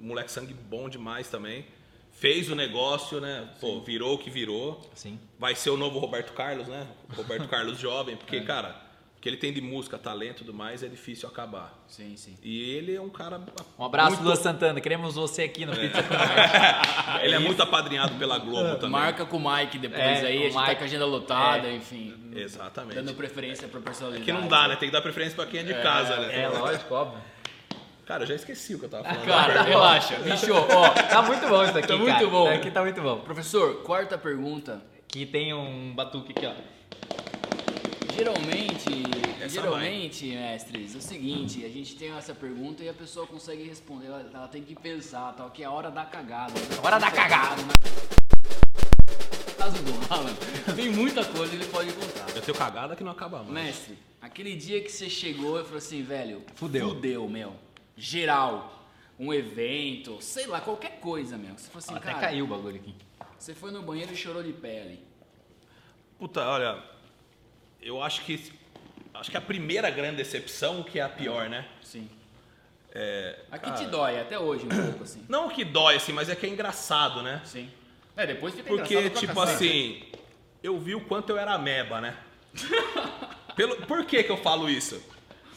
Moleque sangue bom demais também. Fez o negócio, né? Pô, virou o que virou.
Sim.
Vai ser o novo Roberto Carlos, né? Roberto Carlos jovem, porque, cara, o que ele tem de música, talento e tudo mais é difícil acabar.
Sim, sim.
E ele é um cara.
Um abraço,
muito-
Lua Santana. Queremos você aqui no Pizza com
Ele é muito apadrinhado pela Globo também.
Marca com o Mike depois
É,
aí,
o
a gente tá
Mike-
com a agenda lotada,
É.
enfim.
Exatamente.
Dando preferência pra personalidade.
Que não dá, né? Tem que dar preferência pra quem é de casa, né?
É, lógico, óbvio.
Cara, eu já esqueci o que eu tava falando.
Cara, relaxa. Bicho, ó,
Tá muito bom isso aqui,
Tá
cara.
muito bom.
Isso aqui tá muito bom.
professor, quarta pergunta.
Aqui tem um batuque aqui, ó.
Geralmente,
Essa
geralmente, mestres, é o seguinte, a gente tem essa pergunta e a pessoa consegue responder, ela, ela tem que pensar, tal, que é a hora da cagada.
Hora da cagada.
No caso do Alan, tem muita coisa que ele pode contar.
Eu tenho cagada que não acaba mais.
Mestre, aquele dia que você chegou e falou assim, velho,
Fudeu.
fudeu, meu, geral, um evento, sei lá, qualquer coisa, meu. Você falou assim,
Até
cara,
caiu o bagulho aqui.
você foi no banheiro e chorou de pé ali.
Puta, olha, eu acho que acho que a primeira grande decepção que é a pior, né?
Sim.
É,
Aqui
cara,
te dói, até hoje um pouco, assim.
Não que dói assim, mas é que é engraçado, né?
Sim. É, depois fica
Porque tipo
cacete.
assim, eu vi o quanto eu era ameba, né? Pelo, por que que eu falo isso?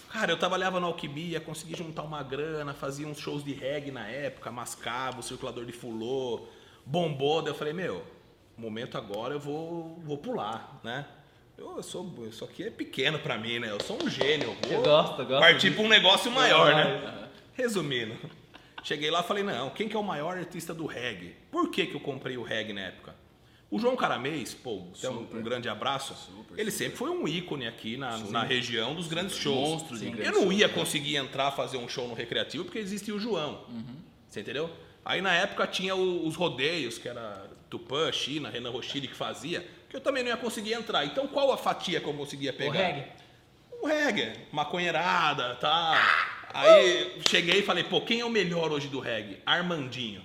Cara, eu trabalhava na Alquimia, consegui juntar uma grana, fazia uns shows de reggae na época, mascava, o circulador de fulô, bombou, daí eu falei, meu, momento agora eu vou, vou pular, né? Eu, eu sou, isso aqui é pequeno pra mim, né? Eu sou um gênio.
Eu gosto, gosto
Partir pra um negócio maior, né? Resumindo, cheguei lá e falei, não, quem que é o maior artista do reggae? Por que, que eu comprei o reggae na época? O João Caramês, pô, até um, um grande abraço, ele sempre foi um ícone aqui na, na região dos grandes shows.
Monstro de
Eu não ia
né?
conseguir entrar fazer um show no Recreativo porque existia o João.
Uhum.
Você entendeu? Aí na época tinha os rodeios, que era Tupã, China, Renan Rochili que fazia, que eu também não ia conseguir entrar. Então qual a fatia que eu conseguia
O
pegar?
reggae.
o reggae, maconheirada, tá? Aí cheguei e falei, pô, quem é o melhor hoje do reggae? Armandinho.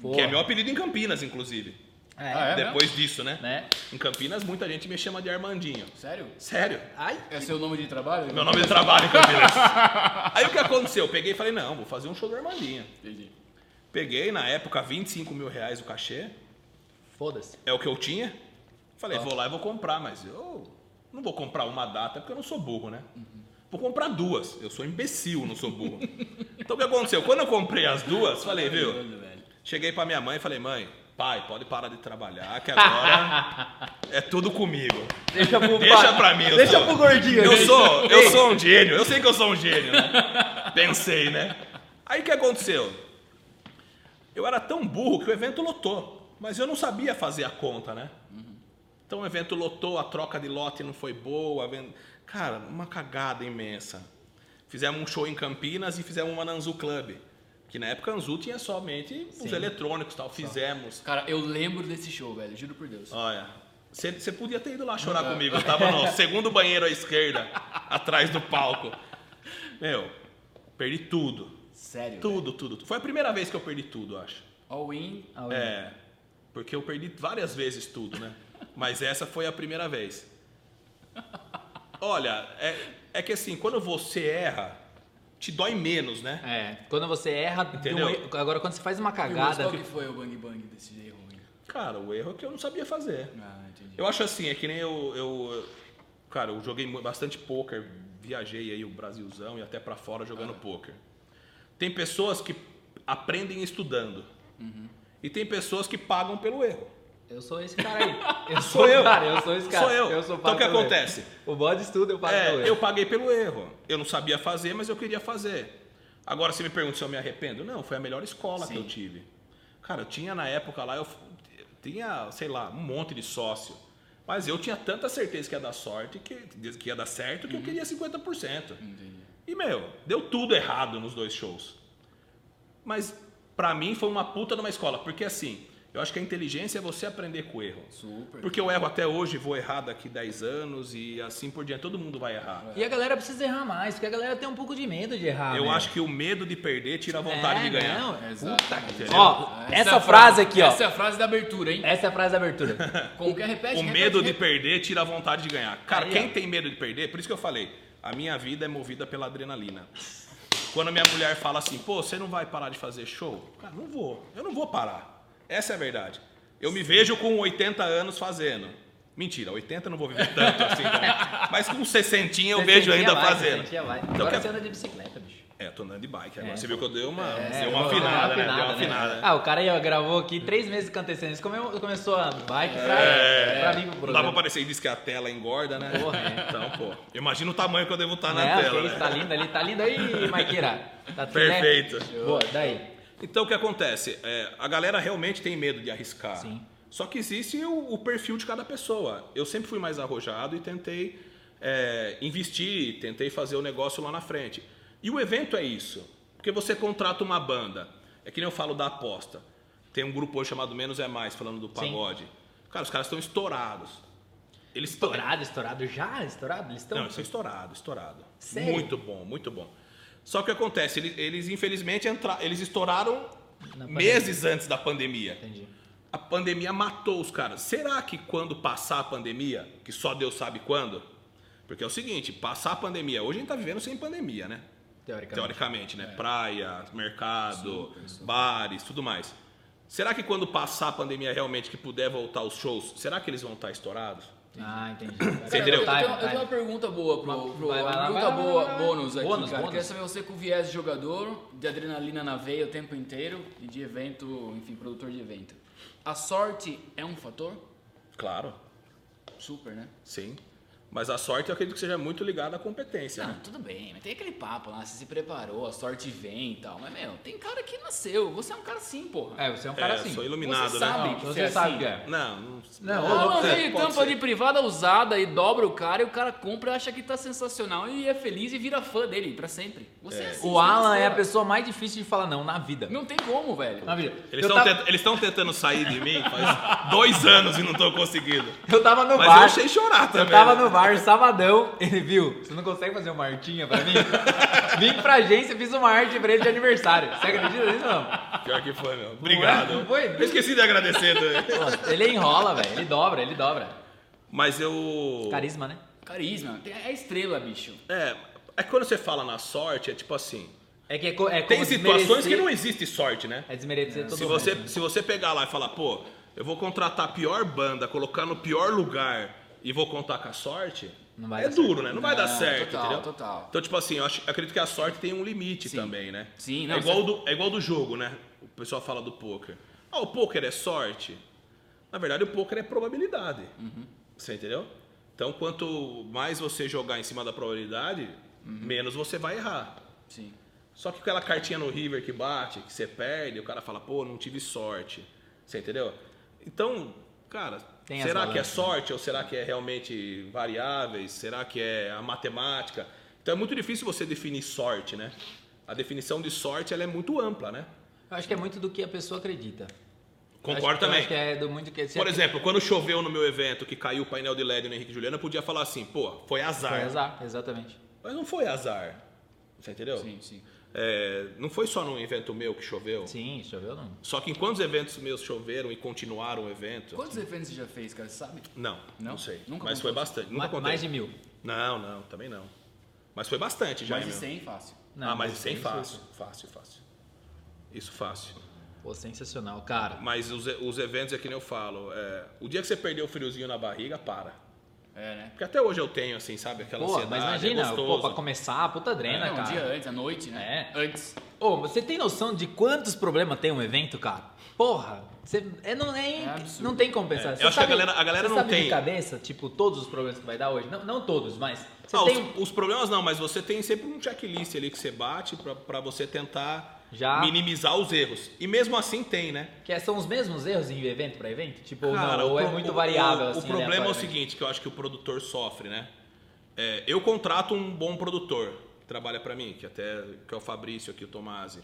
Porra.
Que é meu apelido em Campinas, inclusive.
É.
Ah, é?
Depois disso, né?
Né?
Em Campinas, muita gente me chama de Armandinho.
Sério?
Sério.
Ai.
É seu nome de trabalho?
Meu nome de trabalho em Campinas. Aí o que aconteceu? Eu peguei e falei, não, vou fazer um show do Armandinho.
Entendi.
Peguei, na época, 25 mil reais o cachê.
Foda-se.
É o que eu tinha. Falei, vou lá e vou comprar, mas eu não vou comprar uma data porque eu não sou burro, né? Vou comprar duas. Eu sou imbecil, não sou burro. então o que aconteceu? Quando eu comprei as duas, falei, viu? Cheguei pra minha mãe e falei, mãe, pai, pode parar de trabalhar, que agora é tudo comigo.
Deixa pro,
Deixa pra mim,
Deixa
sou-
pro gordinho.
Eu sou, eu sou um gênio, eu sei que eu sou um gênio, né? Pensei, né? Aí o que aconteceu? Eu era tão burro que o evento lotou, mas eu não sabia fazer a conta, né? Então o evento lotou, a troca de lote não foi boa. Cara, uma cagada imensa. Fizemos um show em Campinas e fizemos uma na Anzu Club. Que na época a Anzu tinha somente os
Sim.
eletrônicos e tal. Fizemos.
Cara, eu lembro desse show, velho, juro por Deus.
Olha, você podia ter ido lá chorar comigo. Eu tava no segundo banheiro à esquerda, atrás do palco. Meu, perdi tudo.
Sério.
Tudo, tudo. tudo. Foi a primeira vez que eu perdi tudo, acho.
All in.
Ah,
É, porque eu perdi várias vezes tudo, né? Mas essa foi a primeira vez. Olha, é, é que assim, quando você erra, te dói menos, né?
É, quando você erra, de um
Entendeu?
erro- agora quando você faz uma
Mas
cagada,
qual que foi o bang bang desse erro?
Cara, o erro é que eu não sabia fazer.
Ah, entendi.
Eu acho assim, é que nem eu, eu cara, eu joguei bastante poker, viajei aí o Brasilzão e até pra fora jogando poker. Tem pessoas que aprendem estudando. E tem pessoas que pagam pelo erro.
Eu sou esse cara aí. Eu
Sou eu.
Cara, eu sou esse cara.
Sou eu.
sou
Então o que acontece?
erro. O bode estuda, eu pago
É,
pelo
eu
erro.
paguei pelo erro. Eu não sabia fazer, mas eu queria fazer. Agora, se me pergunta se eu me arrependo, não, foi a melhor escola que
Sim.
eu tive. Cara, eu tinha na época lá, eu tinha, sei lá, um monte de sócio. Mas eu tinha tanta certeza que ia dar sorte, que, que ia dar certo,
Uhum.
que eu queria 50%.
Entendi.
E, meu, deu tudo errado nos dois shows. Mas, pra mim, foi uma puta numa escola. Porque, assim, eu acho que a inteligência é você aprender com o erro.
Super.
Porque eu erro até hoje, vou errar daqui 10 anos e assim por diante. Todo mundo vai errar.
E a galera precisa errar mais, porque a galera tem um pouco de medo de errar.
Eu
né?
acho que o medo de perder tira a vontade
É,
de ganhar.
Não,
Exato.
Entendeu?
Ó,
Essa
essa,
é
frase aqui, ó.
Essa é a frase da abertura, hein?
Essa é a frase da abertura.
Como que é? Repete,
O
repete,
medo de
repete.
perder tira a vontade de ganhar. Cara,
Aí,
quem
ó.
tem medo de perder, por isso que eu falei, a minha vida é movida pela adrenalina. Quando minha mulher fala assim, pô, você não vai parar de fazer show? Cara, não vou. Eu não vou parar. Essa é a verdade. Eu me vejo com 80 anos fazendo. Mentira, 80 eu não vou viver tanto assim. Mas com 60 eu vejo ainda
vai,
fazendo.
vai.
Então,
Agora
quer-
você anda de bicicleta, bicho.
É, tô andando de bike agora.
É.
Você viu que eu dei uma,
É,
dei uma afinada, né? Deu uma
né?
afinada.
Ah, o cara aí, ó, gravou aqui três meses com antecedência. Come- Começou a bike pra,
É,
pra mim pro
não dá pra
programa.
aparecer e diz que a tela engorda, né?
Porra, é.
Então, pô, imagina o tamanho que eu devo estar na
Né,
tela, né?
Tá lindo ali, tá lindo aí, Maquira. Tá tudo, né?
Perfeito.
Boa, daí.
Então o que acontece? É, a galera realmente tem medo de arriscar.
Sim.
Só que existe o, o perfil de cada pessoa. Eu sempre fui mais arrojado e tentei é, investir, tentei fazer o negócio lá na frente. E o evento é isso. Porque você contrata uma banda. É que nem eu falo da aposta. Tem um grupo hoje chamado Menos é Mais, falando do pagode. Cara, os caras estão estourados. Eles estão-
Estourado, estourado já? Estourado? Eles estão.
não, isso é estourado, estourado.
Sério?
Muito bom, muito bom. Só que o que acontece, eles, eles infelizmente entra, eles estouraram meses antes da pandemia.
Entendi.
A pandemia matou os caras. Será que quando passar a pandemia, que só Deus sabe quando? Porque é o seguinte, passar a pandemia, hoje a gente tá vivendo sem pandemia, né?
Teoricamente.
Teoricamente, né? Praia, mercado, bares, tudo mais. Será que quando passar a pandemia realmente que puder voltar os shows, será que eles vão estar estourados?
Ah, entendi.
Você entendeu?
Eu, eu tenho uma pergunta boa pro, pro
Vai, vai lá,
pergunta
vai
boa bônus aqui,
Bônus,
cara.
bônus.
Queria saber você com viés de jogador, de adrenalina na veia o tempo inteiro e de evento, enfim, produtor de evento. A sorte é um fator?
Claro,
Super, né?
sim. Mas a sorte eu acredito que seja muito ligada à competência.
Não,
né?
tudo bem, mas tem aquele papo lá, você se preparou, a sorte vem e tal. Mas, meu, tem cara que nasceu. Você é um cara assim, porra.
É, você é um cara
É,
assim.
sou iluminado,
Você
né?
sabe
Não,
que
você
é
sabe
assim.
que é.
Não, não.
Não, louco,
não,
é,
tampa
ser.
de privada usada e dobra o cara e o cara compra e acha que tá sensacional e é feliz e vira fã dele pra sempre. Você é, assim,
O
você
Alan é a pessoa mais difícil de falar não na vida.
Não tem como, velho.
Na vida.
Eles estão
tava,
tentando sair de mim faz dois anos e não estão conseguindo.
eu tava no
Mas
bar.
eu achei chorar também.
Eu tava
né?
no bar sabadão, ele viu, você não consegue fazer uma artinha pra mim? Vim pra agência, fiz uma arte pra ele de aniversário. Você acredita nisso não?
Pior que foi, meu. Obrigado.
Não foi?
Eu esqueci de agradecer também.
Pô, ele enrola, velho. Ele dobra, ele dobra.
Mas eu.
Carisma, né?
Carisma, é estrela, bicho.
É, é que quando você fala na sorte, é tipo assim.
É que é, co- é como
Tem situações
desmerecer-
que não existe sorte, né?
É desmerecer todo
Se
mundo.
você, se você pegar lá e falar, pô, eu vou contratar a pior banda, colocar no pior lugar e vou contar com a sorte,
Não
é duro, né? Não vai dar
Não,
certo,
total,
entendeu?
total.
Então, tipo assim, eu acho, acredito que a sorte tem um limite
Sim.
também, né?
Sim, não,
é, igual
você-
do, é igual do jogo, né? O pessoal fala do poker. Ah, o poker é sorte? Na verdade, o poker é probabilidade.
Uhum.
Você entendeu? Então, quanto mais você jogar em cima da probabilidade,
Uhum.
menos você vai errar.
Sim.
Só que aquela cartinha no River que bate, que você perde, o cara fala, pô, não tive sorte. Você entendeu? Então, cara,
Tem
será que é sorte ou será que é realmente variáveis? Será que é a matemática? Então é muito difícil você definir sorte, né? A definição de sorte ela é muito ampla, né?
Eu acho que é muito do que a pessoa acredita.
Concordo também.
É que
Por exemplo, quando choveu no meu evento que caiu o painel de LED no Henrique Juliano, eu podia falar assim, pô, foi azar.
Foi azar, exatamente.
Mas não foi azar. Você entendeu?
Sim, sim.
É, não foi só num evento meu que choveu.
Sim, choveu não.
Só que em quantos eventos meus choveram e continuaram o evento?
Quantos eventos você já fez, cara? Você sabe?
Não, não,
Não?
sei.
Nunca
Mas foi bastante. Nunca
Ma-
contei.
mais de mil.
Não, não, também não. Mas foi bastante já.
Mais de
meu.
100, fácil.
ah, mais de 100
isso-
fácil. Fácil, fácil. Isso fácil.
Pô, sensacional, cara.
Mas os, os eventos é que nem eu falo. é, o dia que você perdeu o friozinho na barriga, para.
É, né?
Porque até hoje eu tenho, assim, sabe? Aquela
Pô,
ansiedade.
mas imagina,
é
pô, pra começar, puta drena,
Não, um
cara.
dia antes, à noite, né?
É.
Antes.
Ô, você tem noção de quantos problemas tem um evento, cara? Porra, você, é, não, é,
É
não tem como pensar.
É, eu acho que a
sabe-
galera- a galera
você
não
sabe de
tem-
cabeça, tipo, todos os problemas que vai dar hoje? Não, não todos, mas você
Ah,
tem
os,
um...
os problemas não, mas você tem sempre um checklist ali que você bate pra, pra você tentar
Já.
minimizar os erros. E mesmo assim tem, né?
Que são os mesmos erros em evento pra evento? Tipo, ou
Cara,
não, ou é muito
o-
variável,
o,
assim,
O problema é o seguinte, que eu acho que o produtor sofre, né? É, eu contrato um bom produtor. trabalha pra mim, que até que é o Fabrício aqui, o Tomasi.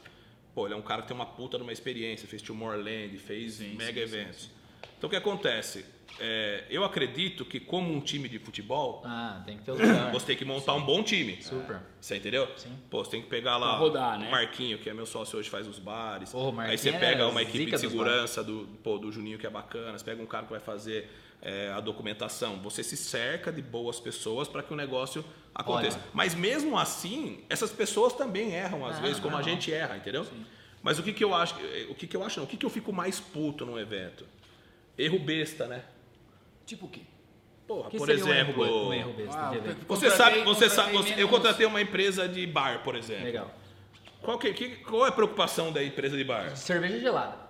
Pô, ele é um cara que tem uma puta numa experiência, fez Tomorrowland, fez
Sim,
mega
sim, sim,
eventos. Então o que acontece? É, eu acredito que como um time de futebol,
Ah, tem que ter lugar.
você tem que montar um bom time.
Super.
Você entendeu?
Sim.
Pô, você tem que pegar lá
rodar, né?
o Marquinho, que é meu sócio hoje, faz os bares.
Marquinho
Aí você
é
pega uma equipe de segurança do, pô, do Juninho, que é bacana. Você pega um cara que vai fazer é, a documentação. Você se cerca de boas pessoas para que o negócio aconteça.
Olha.
Mas mesmo assim, essas pessoas também erram às
Ah,
vezes, como a
não.
gente erra, entendeu? Mas o que, que eu acho? O que, que eu acho não? O que, que eu fico mais puto num evento? Erro besta, né?
Tipo o quê?
Porra,
Que
por
seria um
exemplo.
erro- um erro besta
Ah?
Você
Contratei-
sabe, você sabe, você- eu contratei uma empresa de bar, por exemplo.
Legal.
Qual, que, que- qual é a preocupação da empresa de bar?
Cerveja gelada.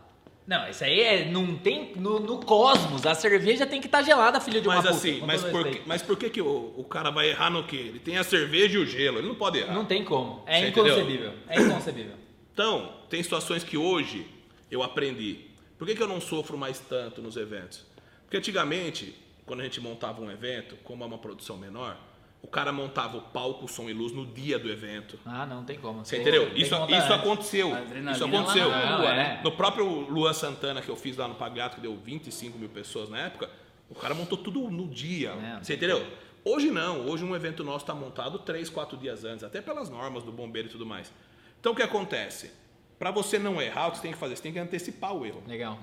Não, isso aí é. Não tem. No, no cosmos, a cerveja tem que estar gelada, filho de uma
Mas
puta.
assim, mas
todo
por, que,
respeito.
mas por que, que o, o cara vai errar no quê? Ele tem a cerveja e o gelo, ele não pode errar.
Não tem como. É
Você
inconcebível. É inconcebível.
Então, tem situações que hoje eu aprendi. Por que, que eu não sofro mais tanto nos eventos? Porque antigamente, quando a gente montava um evento, como é uma produção menor, o cara montava o palco, som e luz no dia do evento.
Ah, não tem como.
Você entendeu?
tem
Isso, isso aconteceu. Isso aconteceu.
rua,
É.
né?
No próprio Luan Santana que eu fiz lá no Pagliato, que deu 25 mil pessoas na época, o cara montou tudo no dia.
É.
Você entendeu? Hoje não. Hoje um evento nosso está montado 3, 4 dias antes, até pelas normas do bombeiro e tudo mais. Então o que acontece? Para você não errar, o que você tem que fazer? Você tem que antecipar o erro.
Legal.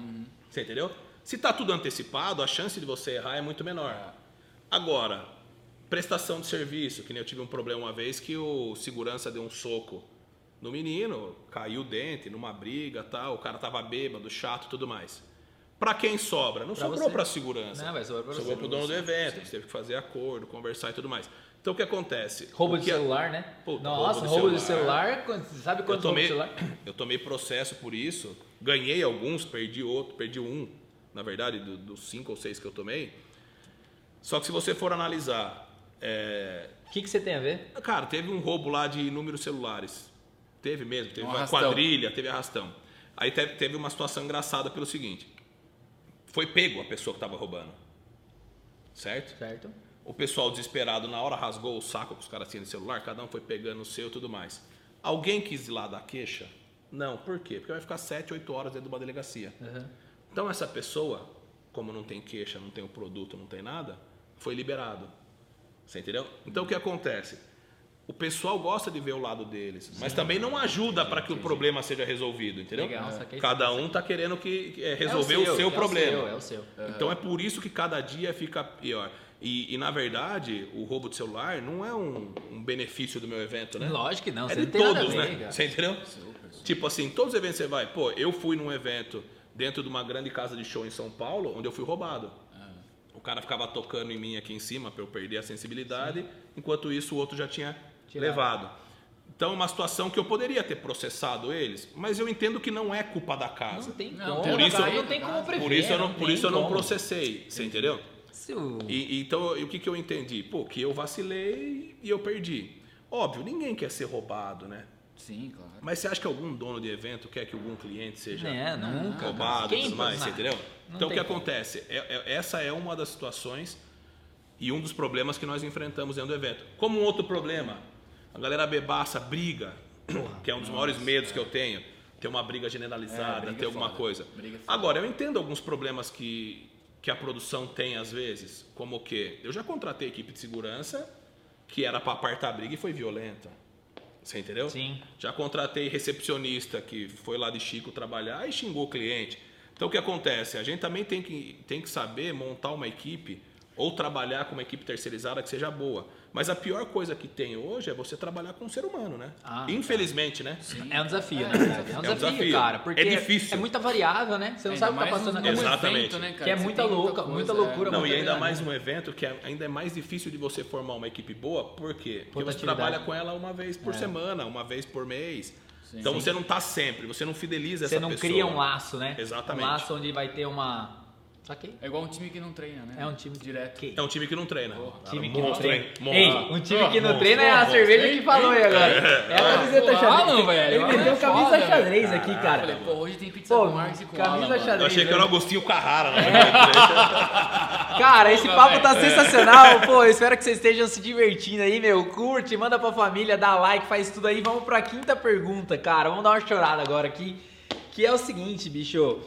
Você entendeu? Se tá tudo antecipado, a chance de você errar é muito menor. Agora, prestação de serviço, que nem eu tive um problema uma vez que o segurança deu um soco no menino, caiu o dente numa briga, tal, o cara tava bêbado, chato, e tudo mais. Pra quem sobra? Não
Pra
sobrou pra segurança.
Não, pra
sobrou
você.
pro dono do evento, você teve que fazer acordo, conversar e tudo mais. Então o que acontece?
Roubo de
que-
celular, né?
Puta,
Nossa,
roubo de
roubo
celular.
celular. Sabe
Eu
quantos roubos
tomei,
de celular?
eu tomei processo por isso, ganhei alguns, perdi outro, perdi um, na verdade, do- dos cinco ou seis que eu tomei. Só que se você for analisar, é,
O que, que você tem a ver?
cara, teve um roubo lá de inúmeros celulares. Teve mesmo, teve
Um
uma
arrastão.
quadrilha, teve arrastão. Aí teve, teve uma situação engraçada pelo seguinte: foi pego a pessoa que estava roubando, certo?
Certo?
O pessoal desesperado na hora rasgou o saco que os caras tinham de celular, cada um foi pegando o seu e tudo mais. Alguém quis ir lá dar queixa? Não, por quê? Porque vai ficar 7, 8 horas dentro de uma delegacia.
Uhum.
Então essa pessoa, como não tem queixa, não tem o produto, não tem nada, foi liberado. Você entendeu? Então o que acontece? O pessoal gosta de ver o lado deles, mas também não ajuda para que o problema seja resolvido, entendeu?
Legal, saquei.
Cada um tá querendo que é, resolver
É
o seu,
é
problema.
É o seu, é o seu.
Então é por isso que cada dia fica pior. E, e, na verdade, o roubo de celular não é um, um benefício do meu evento, né?
Lógico que não,
É
você
de
não tem nada a
todos,
ver,
né?
cara.
Você entendeu? Tipo assim, todos os eventos que você vai. Pô, eu fui num evento dentro de uma grande casa de show em São Paulo, onde eu fui roubado. O cara ficava tocando em mim aqui em cima para eu perder a sensibilidade, enquanto isso o outro já tinha
Tirado.
levado. Então, é uma situação que eu poderia ter processado eles, mas eu entendo que não é culpa da casa.
Não tem
Não,
como,
por isso
não tem como prever.
Por isso eu não, por
tem
isso eu não processei, você entendeu? E, e então, e o que, que eu entendi? Pô, que eu vacilei e eu perdi. Óbvio, ninguém quer ser roubado, né?
Sim, claro.
Mas você acha que algum dono de evento quer que algum cliente seja
É, nunca.
roubado e tudo mais, você entendeu?
Não
Então o que
como.
acontece? É- é- essa é uma das situações e um dos problemas que nós enfrentamos dentro do evento. Como um outro problema, a galera bebaça, briga, que é um dos maiores medos que eu tenho. Ter uma briga generalizada,
É, briga
ter
é
alguma
foda.
coisa.
É.
Agora, eu entendo alguns problemas que, que a produção tem às vezes, como o quê? Eu já contratei equipe de segurança que era para apartar a briga e foi violenta. Você entendeu?
Sim.
Já contratei recepcionista que foi lá de Chico trabalhar e xingou o cliente. Então o que acontece? A gente também tem que, tem que saber montar uma equipe ou trabalhar com uma equipe terceirizada que seja boa. Mas a pior coisa que tem hoje é você trabalhar com um ser humano, né?
Ah,
Infelizmente, né?
É um desafio,
É,
né? cara? É um
um
desafio,
desafio.
cara. Porque
É difícil.
É muita variável, né? Você não
Ainda
sabe o que tá passando cabeça.
Exatamente.
evento, né, cara?
Que é
Você
muita louca-
coisa,
muita
é.
loucura,
Não,
muita
e ainda mais um evento que é- ainda é mais difícil de você formar uma equipe boa, por quê? Porque você trabalha com ela uma vez por
É.
semana, uma vez por mês.
Sim.
então
Sim.
você não tá sempre, você não fideliza
Você
essa
não
pessoa.
cria um laço, né?
Exatamente.
Um laço onde vai ter uma, Saquei.
É igual um time que não treina, né?
É um time
direto.
Que-
É um time que não treina. Cara,
time que não treina.
hein?
Ei, um time que não
Monstro,
treina é a
monstro,
cerveja
hein?
que falou aí agora. É a camiseta xadrez.
Velho,
Ele
Alan
meteu
é
camisa
foda,
xadrez aqui,
Eu
cara.
falei, pô, hoje tem pizza
Pô,
com Marx e com
camisa xadrez.
Eu achei que era o Agostinho Carrara. Né?
Cara, esse papo tá sensacional. Pô, espero que vocês estejam se divertindo aí, meu. Curte, manda pra família, dá like, faz tudo aí. Vamos pra quinta pergunta, cara. Vamos dar uma chorada agora aqui. Que é o seguinte, bicho.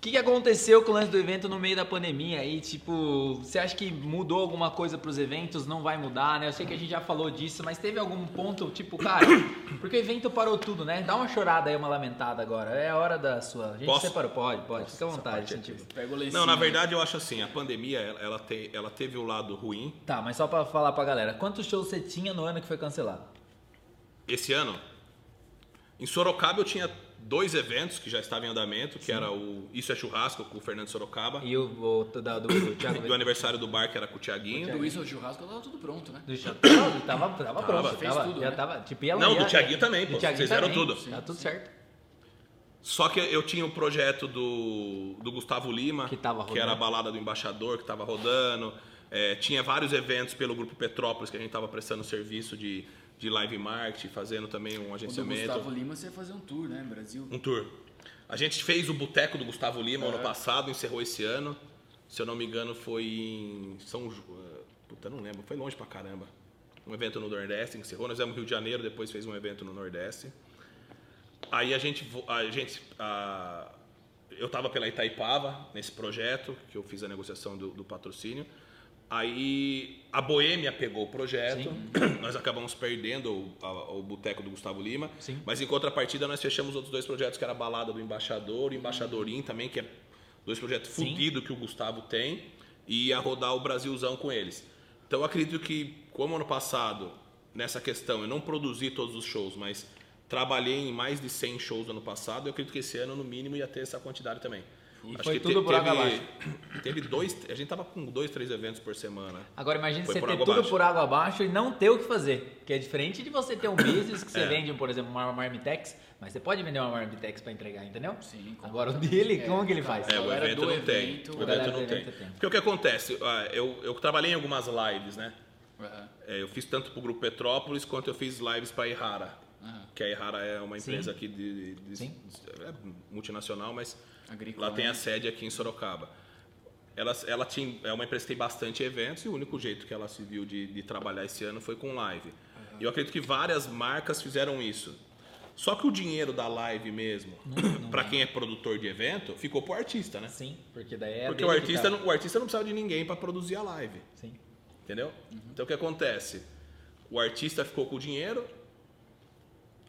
O que, que aconteceu com o lance do evento no meio da pandemia aí? Tipo, você acha que mudou alguma coisa pros eventos? Não vai mudar, né? Eu sei que a gente já falou disso, mas teve algum ponto, tipo, cara, porque o evento parou tudo, né? Dá uma chorada aí, uma lamentada agora. É a hora da sua. A gente
Posso?
separou, pode, pode. Fica à vontade,
é
incentivo.
Pega o lencinho.
Não, na verdade eu acho assim, a pandemia, ela, te- ela teve o lado ruim.
Tá, mas só pra falar pra galera, quantos shows você tinha no ano que foi cancelado?
Esse ano, em Sorocaba eu tinha dois eventos que já estavam em andamento, que era o Isso é Churrasco com o Fernando Sorocaba,
E o, o da- do, do Thiago
do aniversário do bar que era com o Tiaguinho.
Do isso ao churrasco, tava tudo pronto, né?
do Thiago, tava, tava pronto,
fez
tava,
tudo,
já
né?
tava, tipo, ia
Não,
ia-
do Thiaguinho também,
do
pô,
Thiaguinho
fizeram
também,
tudo.
Tá tudo certo.
Só que eu tinha o projeto do, do Gustavo Lima,
Que tava rodando.
era a balada do embaixador, que estava rodando. É, tinha vários eventos pelo Grupo Petrópolis que a gente estava prestando serviço de, de live marketing, fazendo também um
O do
agenciamento.
Gustavo Lima, você ia fazer um tour, né? Brasil.
Um tour. A gente fez o Boteco do Gustavo Lima ano passado, encerrou esse ano. Se eu não me engano, foi em São Ju... eh, Puta, não lembro. Foi longe pra caramba. Um evento no Nordeste, encerrou. Nós fizemos Rio de Janeiro, depois fez um evento no Nordeste. Aí a gente... A gente a- eu estava pela Itaipava, nesse projeto, que eu fiz a negociação do, do patrocínio. Aí a Boêmia pegou o projeto, nós acabamos perdendo o, a- o Boteco do Gustavo Lima.
Sim.
Mas em contrapartida nós fechamos outros dois projetos, que era a Balada do Embaixador o Embaixadorim também, que é dois projetos
Sim.
fudidos que o Gustavo tem, e ia rodar o Brasilzão com eles. Então eu acredito que, como ano passado, nessa questão, eu não produzi todos os shows, mas trabalhei em mais de 100 shows no ano passado, eu acredito que esse ano, no mínimo, ia ter essa quantidade também.
E foi tudo por água abaixo.
Teve dois, a gente tava com dois, três eventos por semana.
Agora imagine
Foi
você ter tudo
abaixo.
por água abaixo e não ter o que fazer. Que é diferente de você ter um business que você
É.
vende, por exemplo, uma Marmitex, mas você pode vender uma Marmitex pra entregar, entendeu?
Sim,
Agora o dele,
É,
como que ele faz?
É, o evento não tem. O evento não tem. Porque o que acontece? ah, Eu, eu trabalhei em algumas lives, né? É, eu fiz tanto pro Grupo Petrópolis quanto eu fiz lives para a Errara.
Aham.
Que a Errara é uma
Sim.
empresa aqui de, de-
Sim.
é multinacional, mas
Agrícola,
ela tem
né?
a sede aqui em Sorocaba. Ela, ela tinha, é uma empresa que tem bastante eventos e o único jeito que ela se viu de, de trabalhar esse ano foi com live. E eu acredito que várias marcas fizeram isso. Só que o dinheiro da live mesmo, para quem é produtor de evento, ficou pro artista, né?
Sim, porque daí é
Porque o artista,
tá.
não, o artista não precisava de ninguém para produzir a live.
Sim.
Entendeu? Então o que acontece? O artista ficou com o dinheiro,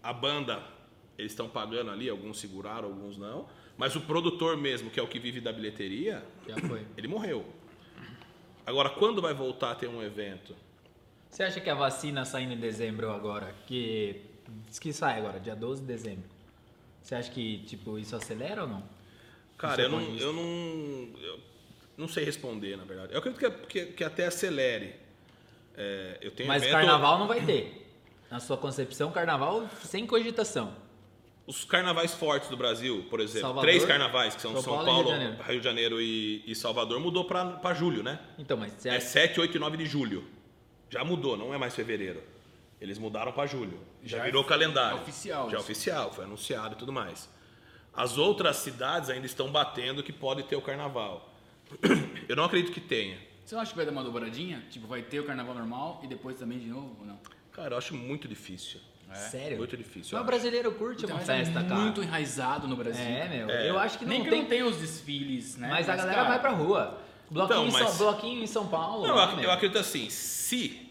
a banda, eles estão pagando ali, alguns seguraram, alguns não, mas o produtor mesmo, que é o que vive da bilheteria, ele morreu. Agora, quando vai voltar a ter um evento?
Você acha que a vacina saindo em dezembro agora, que diz que sai agora, dia 12 de dezembro, você acha que tipo isso acelera ou não?
Cara,
seu
eu não, eu não, eu não sei responder, na verdade. Eu acredito que, que, que até acelere. É, eu tenho
Mas
evento-
carnaval não vai ter. Na sua concepção, carnaval sem cogitação.
Os carnavais fortes do Brasil, por exemplo,
Salvador,
três carnavais, que são
São
São,
Paulo
Paulo,
Rio de Janeiro.
Rio de Janeiro e, e Salvador, mudou para julho, né?
Então, mas você
É
acha...
7, 8 e 9 de julho. Já mudou, não é mais fevereiro. Eles mudaram para julho. Já,
Já é-
virou calendário.
é oficial
Já é oficial, foi anunciado e tudo mais. As outras cidades ainda estão batendo que pode ter o carnaval. Eu não acredito que tenha.
Você não acha que vai dar uma dobradinha? Tipo, vai ter o carnaval normal e depois também de novo ou não?
Cara, eu acho muito difícil.
Sério?
Muito difícil.
Mas
eu
o brasileiro curte
Então,
uma
mas é
festa, cara.
muito enraizado no Brasil.
É, meu.
É.
Eu acho que não
Nem que
tem...
não tem os desfiles, né?
Mas a galera
cara,
vai pra rua. Bloquinho,
Então,
em São...
mas-
Bloquinho em São Paulo.
Não, eu,
lá,
eu acredito assim, se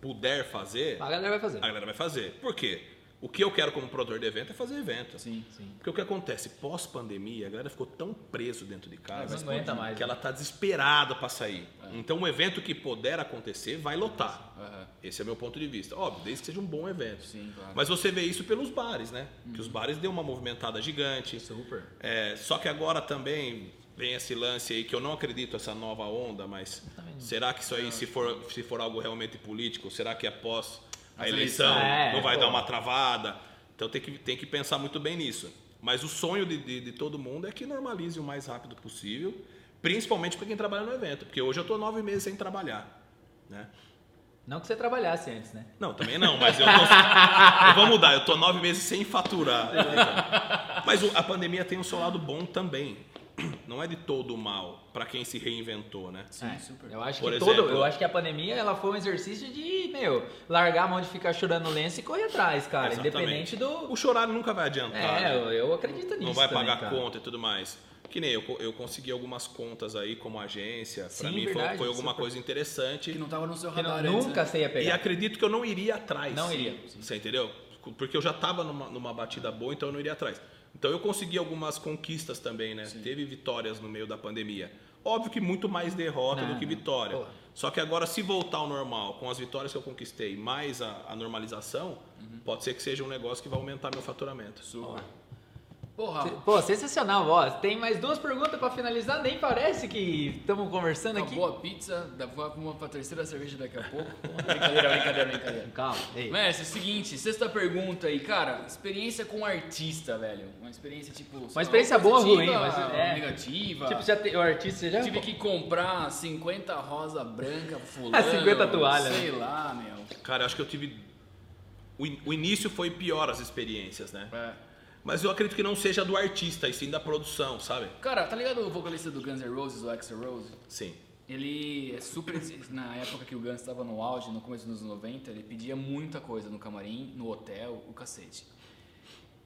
puder fazer,
A galera vai fazer.
a galera vai fazer. Por quê? O que eu quero como produtor de evento é fazer evento.
Sim.
Sim.
Porque o que acontece, pós-pandemia, a galera ficou tão preso dentro de casa
Não aguenta mais.
que ela tá desesperada para sair. Então, um evento que puder acontecer, vai lotar.
Aham.
Esse é o meu ponto de vista. Óbvio, desde que seja um bom evento.
Sim, claro.
Mas você vê isso pelos bares, né? Que os bares deu uma movimentada gigante.
Super.
É, só que agora também vem esse lance aí que eu não acredito essa nova onda, mas será que isso aí, se for, se for algo realmente político, será que após a eleição.
É,
não vai
pô.
dar uma travada? Então tem que, tem que pensar muito bem nisso. Mas o sonho de, de, de todo mundo é que normalize o mais rápido possível, principalmente para quem trabalha no evento, porque hoje eu tô nove meses sem trabalhar, né?
Não que você trabalhasse antes, né?
Não, também não, mas eu, tô, eu vou mudar, eu tô nove meses sem faturar. Mas o- a pandemia tem um seu lado bom também. Não é de todo mal para quem se reinventou, né?
Sim,
É,
super.
Eu acho
Por
que
exemplo-
todo, eu acho que a pandemia ela foi um exercício de, meu, largar a mão de ficar chorando lenço e correr atrás, cara,
Exatamente.
independente do
O chorar nunca vai adiantar.
É,
né?
eu, eu acredito nisso.
não vai
também,
pagar
cara.
conta e tudo mais. Que nem eu, eu consegui algumas contas aí como agência. Pra
Sim,
mim foi-
verdade,
foi, alguma
super.
coisa interessante.
Que não tava no seu
Que
radar
não-
antes,
nunca
né?
você ia
E
pegar.
acredito que eu não iria atrás.
Não iria.
Você entendeu? Porque eu já estava numa, numa batida boa, então eu não iria atrás. Então eu consegui algumas conquistas também, né? Teve vitórias no meio da pandemia. Óbvio que muito mais derrota
Não,
do que vitória. Só que agora, se voltar ao normal, com as vitórias que eu conquistei, mais a, a normalização,
Uhum.
pode ser que seja um negócio que vai aumentar meu faturamento.
Super. Porra,
Pô, sensacional, ó. Tem mais duas perguntas pra finalizar, nem parece que estamos conversando aqui.
acabou a pizza, dá pra uma pra terceira cerveja daqui a pouco. brincadeira, brincadeira, brincadeira.
Calma, ei.
Mestre, é o seguinte, sexta pergunta aí, cara, experiência com artista, velho. Uma experiência tipo. lá,
experiência boa ou ruim, mas é.
negativa.
Tipo, já te, o artista você já
Tive que comprar 50 rosa branca pro fulano.
Ah, 50 toalhas,
Sei lá, meu.
Cara, eu acho que eu tive. O, in- o início foi pior as experiências, né?
É.
Mas eu acredito que não seja do artista, e sim da produção, sabe?
Cara, tá ligado o vocalista do Guns N' Roses, o Axl Rose?
Sim.
Ele é super. Na época que o Guns estava no auge, no começo dos anos 90, ele pedia muita coisa no camarim, no hotel, o cacete.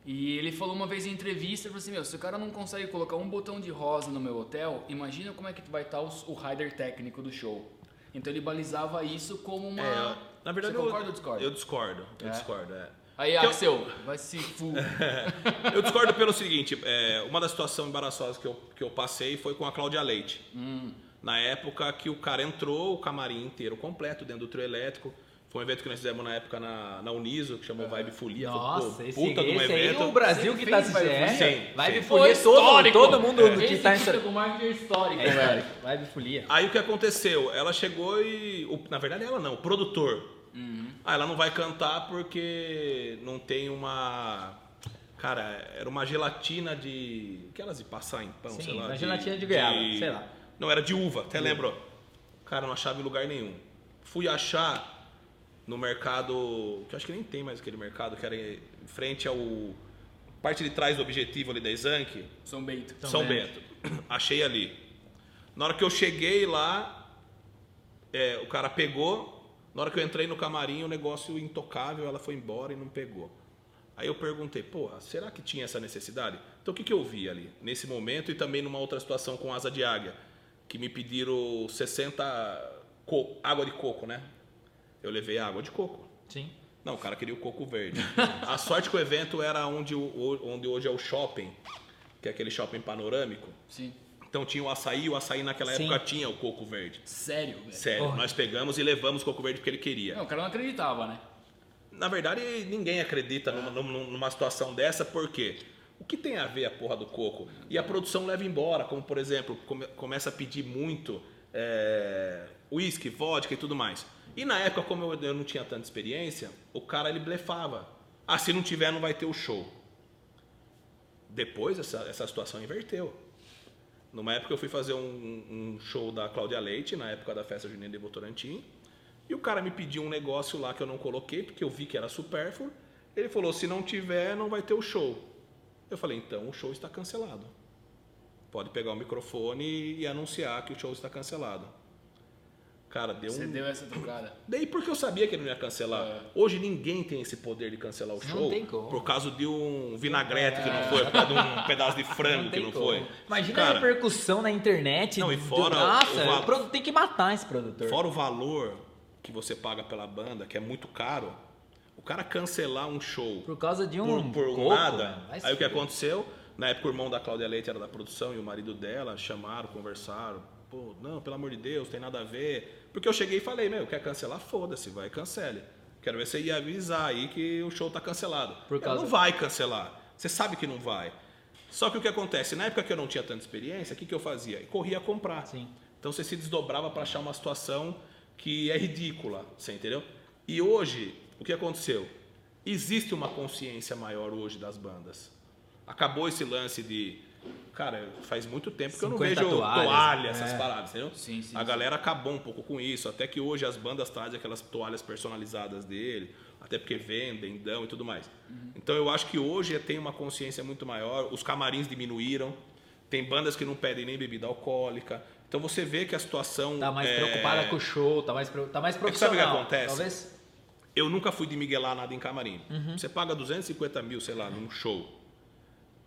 E ele falou uma vez em entrevista, falou assim, meu, se o cara não consegue colocar um botão de rosa no meu hotel, imagina como é que vai estar o, o rider técnico do show. Então ele balizava isso como uma...
É, na verdade,
Você
eu,
concorda ou discorda?
eu discordo. Eu
É?
discordo, é.
Aí,
Que eu-
Axel, vai se fu...
Eu discordo pelo seguinte, é, uma das situações embaraçosas que eu, que eu passei foi com a Cláudia Leite.
Hum.
Na época que o cara entrou, o camarim inteiro completo, dentro do trio elétrico. Foi um evento que nós fizemos na época na, na Uniso, que chamou Vibe Folia.
Nossa,
foi,
esse,
pô, puta de um
esse aí
evento.
o Brasil
Você
que tá.
Folia?
É, Vibe
Sim.
Folia,
Foi
todo,
histórico.
todo mundo
É.
que
Esse
tá em
fica com marketing histórico,
É
velho.
Vibe Folia.
Aí o que aconteceu? Ela chegou e. o- na verdade, ela não, o produtor. Ah, ela não vai cantar porque não tem uma. Cara, era uma gelatina de. Aquelas de passar em pão,
Sim,
sei lá.
uma gelatina de goiaba, sei lá.
Não, era de uva, até lembro. Cara, não achava em lugar nenhum. Fui achar no mercado. Que eu acho que nem tem mais aquele mercado, que era em frente ao. Parte de trás do objetivo ali da Exanc.
São Bento.
São
São
Bento.
Bento. Achei ali. Na hora que eu cheguei lá, é, o cara pegou. Na hora que eu entrei no camarim, o negócio intocável, ela foi embora e não pegou. Aí eu perguntei, porra, será que tinha essa necessidade? Então o que, que eu vi ali? Nesse momento e também numa outra situação com asa de águia, que me pediram 60 co- água de coco, né? Eu levei água de coco.
Sim.
Não, o cara queria o coco verde. A sorte que o evento era onde, onde hoje é o shopping, que é aquele shopping panorâmico.
Sim.
Então tinha o açaí, o açaí naquela
Sim.
época tinha o coco verde.
Sério, velho.
Sério,
Porra.
nós pegamos e levamos o coco verde porque ele queria.
Não, o cara não acreditava, né?
Na verdade, ninguém acredita numa, numa- situação dessa, porque o que tem a ver a porra do coco? E a produção leva embora, como por exemplo, come- começa a pedir muito é, uísque, vodka e tudo mais. E na época, como eu, eu não tinha tanta experiência, o cara ele blefava. Ah, se não tiver, não vai ter o show. Depois essa, essa situação inverteu. Numa época eu fui fazer um, um show da Cláudia Leite, na época da festa junina de Votorantim, e o cara me pediu um negócio lá que eu não coloquei, porque eu vi que era supérfluo. Ele falou: se não tiver, não vai ter o show. Eu falei: então o show está cancelado. Pode pegar o microfone e, e anunciar que o show está cancelado. Cara, deu
Você
um.
deu essa trocada.
Daí porque eu sabia que ele não ia cancelar.
É.
Hoje ninguém tem esse poder de cancelar o
Não
show
tem como.
por causa de um vinagrete que não foi, por causa de um pedaço de frango que
tem
não
como.
foi.
Imagina a
Cara,
repercussão na internet.
Não, e fora o-
Nossa,
o va-
o produ- tem que matar esse produtor.
Fora o valor que você paga pela banda, que é muito caro, o cara cancelar um show
Por causa de
por,
um.
por
coco,
nada. Aí o que aconteceu? Na época o irmão da Cláudia Leite era da produção e o marido dela chamaram, conversaram. Pô, não, pelo amor de Deus, tem nada a ver. Porque eu cheguei e falei, meu, quer cancelar? Foda-se, vai, cancele. Quero ver se você ia avisar aí que o show tá cancelado.
Por causa-
Não vai cancelar. Você sabe que não vai. Só que o que acontece? Na época que eu não tinha tanta experiência, o que, que eu fazia? Corria a comprar.
Sim.
Então você se desdobrava para achar uma situação que é ridícula, você entendeu? E hoje, o que aconteceu? Existe uma consciência maior hoje das bandas. Acabou esse lance de. Cara, faz muito tempo que eu não
50
vejo
toalhas,
toalha, essas
é.
paradas, entendeu?
Sim, sim,
A
sim.
galera acabou um pouco com isso. Até que hoje as bandas trazem aquelas toalhas personalizadas dele. Até porque vendem, dão e tudo mais.
Uhum.
Então eu acho que hoje tem uma consciência muito maior. Os camarins diminuíram. Tem bandas que não pedem nem bebida alcoólica. Então você vê que a situação.
Tá mais
é,
preocupada com o show, tá mais, tá mais
que sabe o
profissional.
que acontece?
Talvez.
Eu nunca fui de miguelar nada em camarim.
Uhum.
Você paga 250 mil, sei lá, num show.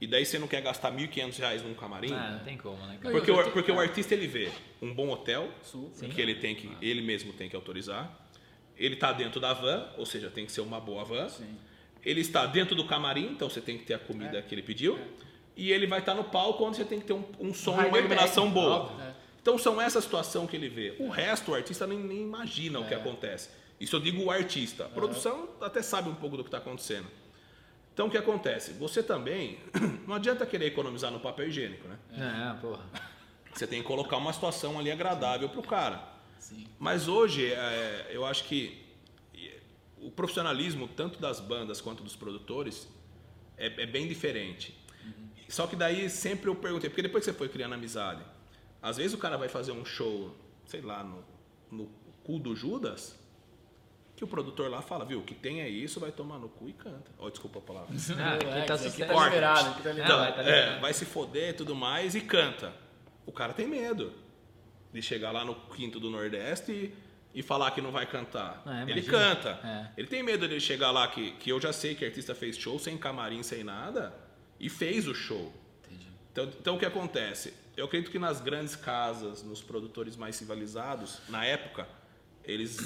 E daí você não quer gastar 1.500 reais num camarim?
Ah, não tem como, né, cara?
Porque, o, porque o artista ele vê um bom hotel,
Super.
que ele tem que ele mesmo tem que autorizar. Ele está dentro da van, ou seja, tem que ser uma boa van.
Sim.
Ele está dentro do camarim, então você tem que ter a comida
É.
que ele pediu. E ele vai estar no palco onde você tem que ter um, um som e uma iluminação
bag,
boa.
óbvio.
É.
Então são essa situação que ele vê. O resto, o artista nem, nem imagina o que
É.
acontece. Isso eu digo o artista. A produção até sabe um pouco do que está acontecendo. Então o que acontece? Você também não adianta querer economizar no papel higiênico, né?
Não, porra.
Você tem que colocar uma situação ali agradável para o cara.
Sim.
Mas hoje, é, eu acho que o profissionalismo, tanto das bandas quanto dos produtores, é, é bem diferente. Só que daí sempre eu perguntei, porque depois que você foi criando amizade, às vezes o cara vai fazer um show, sei lá, no, no cu do Judas, que o produtor lá fala, viu, o que tem é isso, vai tomar no cu e canta. Oh, desculpa a palavra.
Ah, aqui tá
aqui
sucesso.
tá
Corta.
liberado, aqui tá
Então,
liberado.
vai tá
é, vai se foder e tudo mais e canta. O cara tem medo de chegar lá no quinto do Nordeste e, e falar que não vai cantar.
É,
ele canta.
É.
Ele tem medo de chegar lá que, que eu já sei que artista fez show sem camarim, sem nada e fez o show.
Entendi.
Então, então o que acontece? Eu acredito que nas grandes casas, nos produtores mais civilizados, na época, eles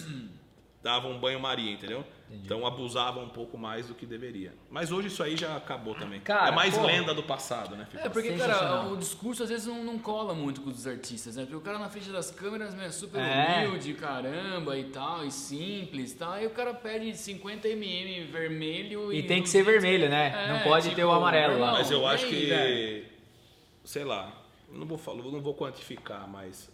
davam banho-maria, entendeu? Então abusavam um pouco mais do que deveria. Mas hoje isso aí já acabou também.
Cara,
é mais
porra.
lenda do passado, né? Fica
É, porque, cara, o discurso às vezes não, não cola muito com os artistas, né? Porque o cara na frente das câmeras é super
É.
humilde, caramba, e tal, e simples e tal. Aí o cara pede 50ml vermelho e.
E tem que ser vermelho, né?
É,
Não pode
tipo,
ter o amarelo lá.
Mas eu
e
acho
aí,
que,
velho?
sei lá, não vou falar, não vou quantificar, mas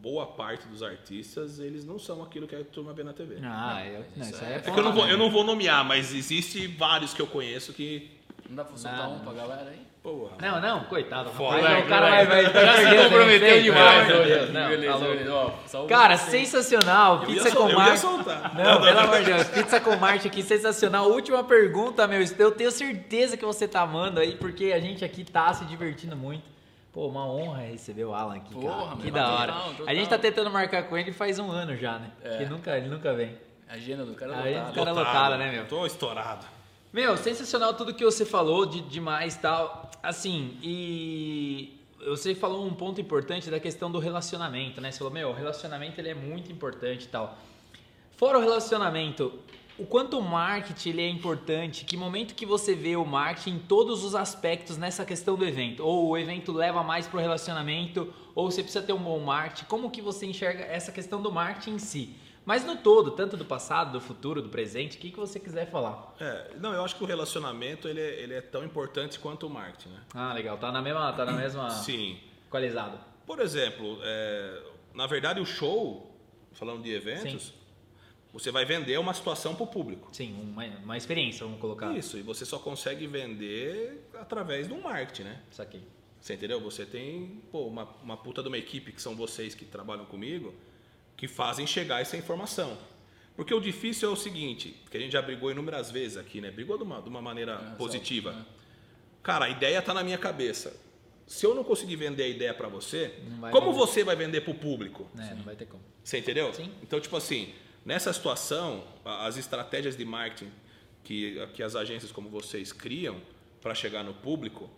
boa parte dos artistas, eles não são aquilo que a turma vê na TV.
Ah, eu, não, isso aí é,
É que eu não, vou, eu não vou nomear, mas existe vários que eu conheço que,
Não dá pra soltar
Não,
um
não.
pra galera aí?
porra.
Não, não, coitado.
Foda.
rapaz, o cara vai, vai, vai
Já se comprometeu demais
Não,
beleza,
louco.
beleza. Ó, o-
Cara, sensacional. Pizza com Marte.
soltar.
Não, pelo amor de Deus. Pizza com Marte aqui, sensacional. Última pergunta, meu. Eu tenho certeza que você tá amando aí, porque a gente aqui tá se divertindo muito. Pô, uma honra receber o Alan aqui,
Porra,
cara. Que da hora.
total.
A gente tá tentando marcar com ele faz um ano já, né?
É.
Que nunca, ele nunca vem.
A agenda do cara é lotada.
cara, lotada, né, meu?
Tô estourado.
Meu, sensacional tudo que você falou de demais tal. Assim, e você falou um ponto importante da questão do relacionamento, né? Você falou, meu, o relacionamento ele é muito importante e tal. Fora o relacionamento, o quanto o marketing ele é importante, que momento que você vê o marketing em todos os aspectos nessa questão do evento? Ou o evento leva mais pro relacionamento, ou você precisa ter um bom marketing? Como que você enxerga essa questão do marketing em si? Mas no todo, tanto do passado, do futuro, do presente, o que, que você quiser falar.
É, não, eu acho que o relacionamento ele é, ele é tão importante quanto o marketing, né?
Ah, legal. Tá na mesma, tá na mesma
Sim.
equalizado.
Por exemplo, é, na verdade o show, falando de eventos, você vai vender uma situação para o público.
Sim, uma, uma experiência, vamos colocar.
Isso, e você só consegue vender através do marketing, né?
Isso aqui.
Você entendeu? Você tem pô, uma, uma puta de uma equipe que são vocês que trabalham comigo que fazem chegar essa informação. Porque o difícil é o seguinte, que a gente já brigou inúmeras vezes aqui, né? Brigou de uma, de uma maneira positiva. Cara, a ideia tá na minha cabeça. Se eu não conseguir vender a ideia para você, como
vender.
você vai vender pro público?
É, não vai ter como.
Você entendeu?
Sim.
Então, tipo assim, nessa situação, as estratégias de marketing que, que as agências como vocês criam para chegar no público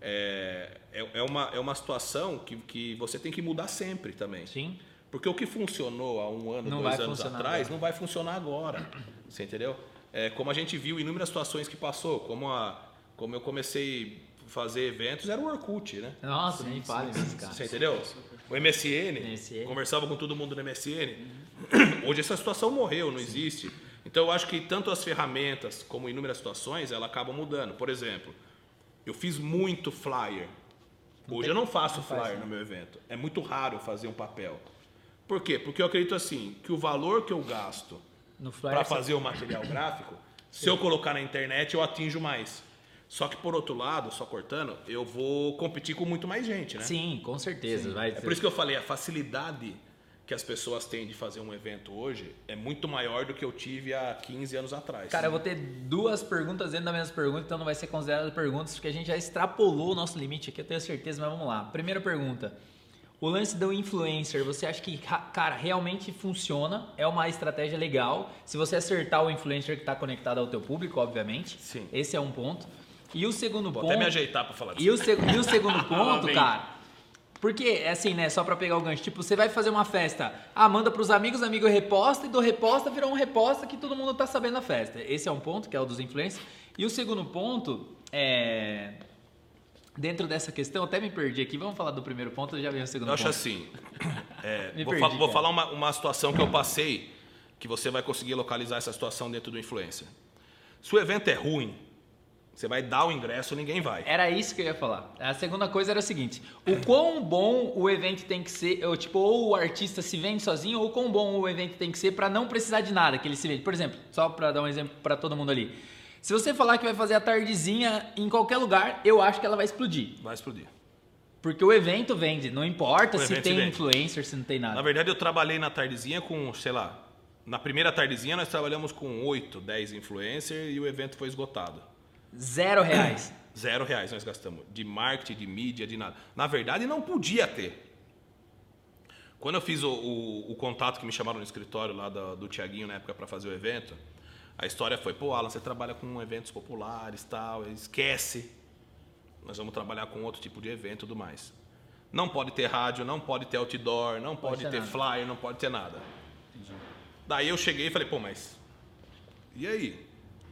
é, é, é uma, é uma situação que, que você tem que mudar sempre também.
Sim.
Porque o que funcionou há um ano,
Não
dois anos atrás,
agora.
não vai funcionar agora. Você entendeu? É, como a gente viu inúmeras situações que passou, como, a, como eu comecei a fazer eventos, era o Orkut, né?
Nossa, nem fale nisso, cara.
Você entendeu? O MSN,
MSN.
conversava com todo mundo no MSN. Hoje essa situação morreu, não existe. Então eu acho que tanto as ferramentas como inúmeras situações, ela acabam mudando. Por exemplo, eu fiz muito flyer. Hoje eu não faço flyer no meu evento. É muito raro fazer um papel. Por quê? Porque eu acredito assim, que o valor que eu gasto para
você-
fazer o material gráfico, se eu colocar na internet, eu atinjo mais. Só que por outro lado, só cortando, eu vou competir com muito mais gente, né?
Sim, com certeza. Vai
É por isso que eu falei, a facilidade que as pessoas têm de fazer um evento hoje é muito maior do que eu tive há 15 anos atrás.
Cara, eu vou ter duas perguntas dentro da mesma pergunta, então não vai ser considerado perguntas, porque a gente já extrapolou o nosso limite aqui, eu tenho certeza, mas vamos lá. Primeira pergunta. O lance do influencer, você acha que, ra- cara, realmente funciona? É uma estratégia legal? Se você acertar o influencer que está conectado ao teu público, obviamente.
Sim.
Esse é um ponto. E o segundo
Vou
ponto...
até me ajeitar pra falar disso.
E o, seg- e o segundo ponto,
vem.
cara. Porque, é assim, né? Só pra pegar o gancho. Tipo, você vai fazer uma festa. Ah, manda pros amigos, amigo reposta. E do reposta virou um reposta que todo mundo tá sabendo da festa. Esse é um ponto, que é o dos influencers. E o segundo ponto é. Dentro dessa questão, até me perdi aqui. Vamos falar do primeiro ponto, eu já vi o segundo
Eu acho
ponto.
assim. é, vou,
perdi,
fa- vou falar uma, uma situação que eu passei, que você vai conseguir localizar essa situação dentro do influencer. Se o evento é ruim, você vai dar o ingresso, ninguém vai.
Era isso que eu ia falar. A segunda coisa era o seguinte: o quão bom o evento tem que ser, ou tipo, ou o artista se vende sozinho, ou o quão bom o evento tem que ser pra não precisar de nada que ele se vende. Por exemplo, só pra dar um exemplo pra todo mundo ali. Se você falar que vai fazer a tardezinha em qualquer lugar, eu acho que ela vai explodir.
Vai explodir.
Porque o evento vende, não importa
O
se tem
vende.
influencer, se não tem
Na
nada.
verdade, eu trabalhei na tardezinha com, sei lá, na primeira tardezinha nós trabalhamos com 8, 10 influencers e o evento foi esgotado.
Zero reais.
Zero reais nós gastamos. De marketing, de mídia, de nada. Na verdade, não podia ter. Quando eu fiz o, o- o contato que me chamaram no escritório lá do, do Tiaguinho na época para fazer o evento, a história foi, pô, Alan, você trabalha com eventos populares tal, esquece. Nós vamos trabalhar com outro tipo de evento e tudo mais. Não pode ter rádio, não pode ter outdoor, não pode,
ter
ter
nada.
flyer, não pode ter nada. Daí eu cheguei e falei, pô, mas. E aí?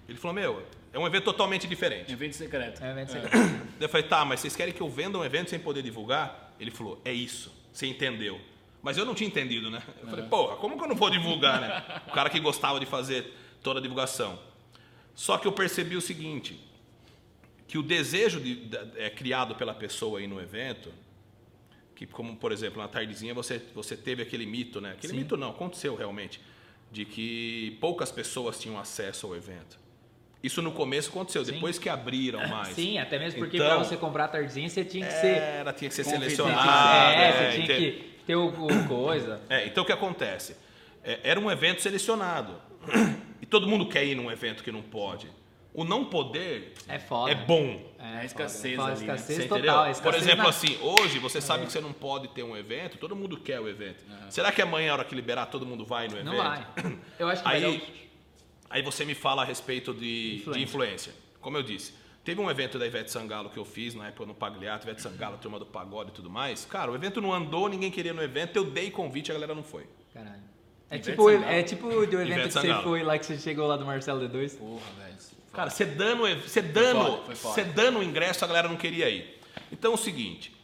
Ele falou, meu, é um evento totalmente diferente.
Evento secreto.
É um evento secreto.
Daí Eu falei, tá, mas vocês querem que eu venda um evento sem poder divulgar? Ele falou, é isso, você entendeu. Mas eu não tinha entendido, né? Eu falei, porra, como que eu não vou divulgar, né? O cara que gostava de fazer toda a divulgação. Só que eu percebi o seguinte, que o desejo de- da- é criado pela pessoa aí no evento, que como, por exemplo, na tardezinha você, você teve aquele mito, né? Aquele
Sim.
mito não, aconteceu realmente, de que poucas pessoas tinham acesso ao evento. Isso no começo aconteceu,
Sim.
depois que abriram mais.
Sim, até mesmo porque
Então-
pra você comprar a tardezinha, você tinha que ser.
Era, tinha que ser selecionado.
é,
é,
você tinha
ente-
que ter o, o coisa.
É, então o que acontece? É, era um evento selecionado. E todo mundo quer ir num evento que não pode. O não poder
É foda.
é bom.
É a escassez
Fala
ali, né?
escassez total. escassez
Por exemplo,
na-
assim, hoje você sabe que você não pode ter um evento, todo mundo quer o evento. Será que amanhã, a hora que liberar, todo mundo vai no evento?
Não vai. Eu acho que
Aí, aí você me fala a respeito de
Influência.
de influência. Como eu disse, teve um evento da Ivete Sangalo que eu fiz na época no Pagliato, Ivete Sangalo, turma do pagode e tudo mais. Cara, o evento não andou, ninguém queria no evento, eu dei convite, a galera não foi.
Caralho. É
Ivete
tipo,
Sangalo.
é tipo do evento
Ivete
que você foi lá, que você chegou lá do Marcelo D2.
Porra, velho.
Cara, você dando, você dando,
foda, foi foda.
você dando o ingresso, a galera não queria ir. Então é o seguinte,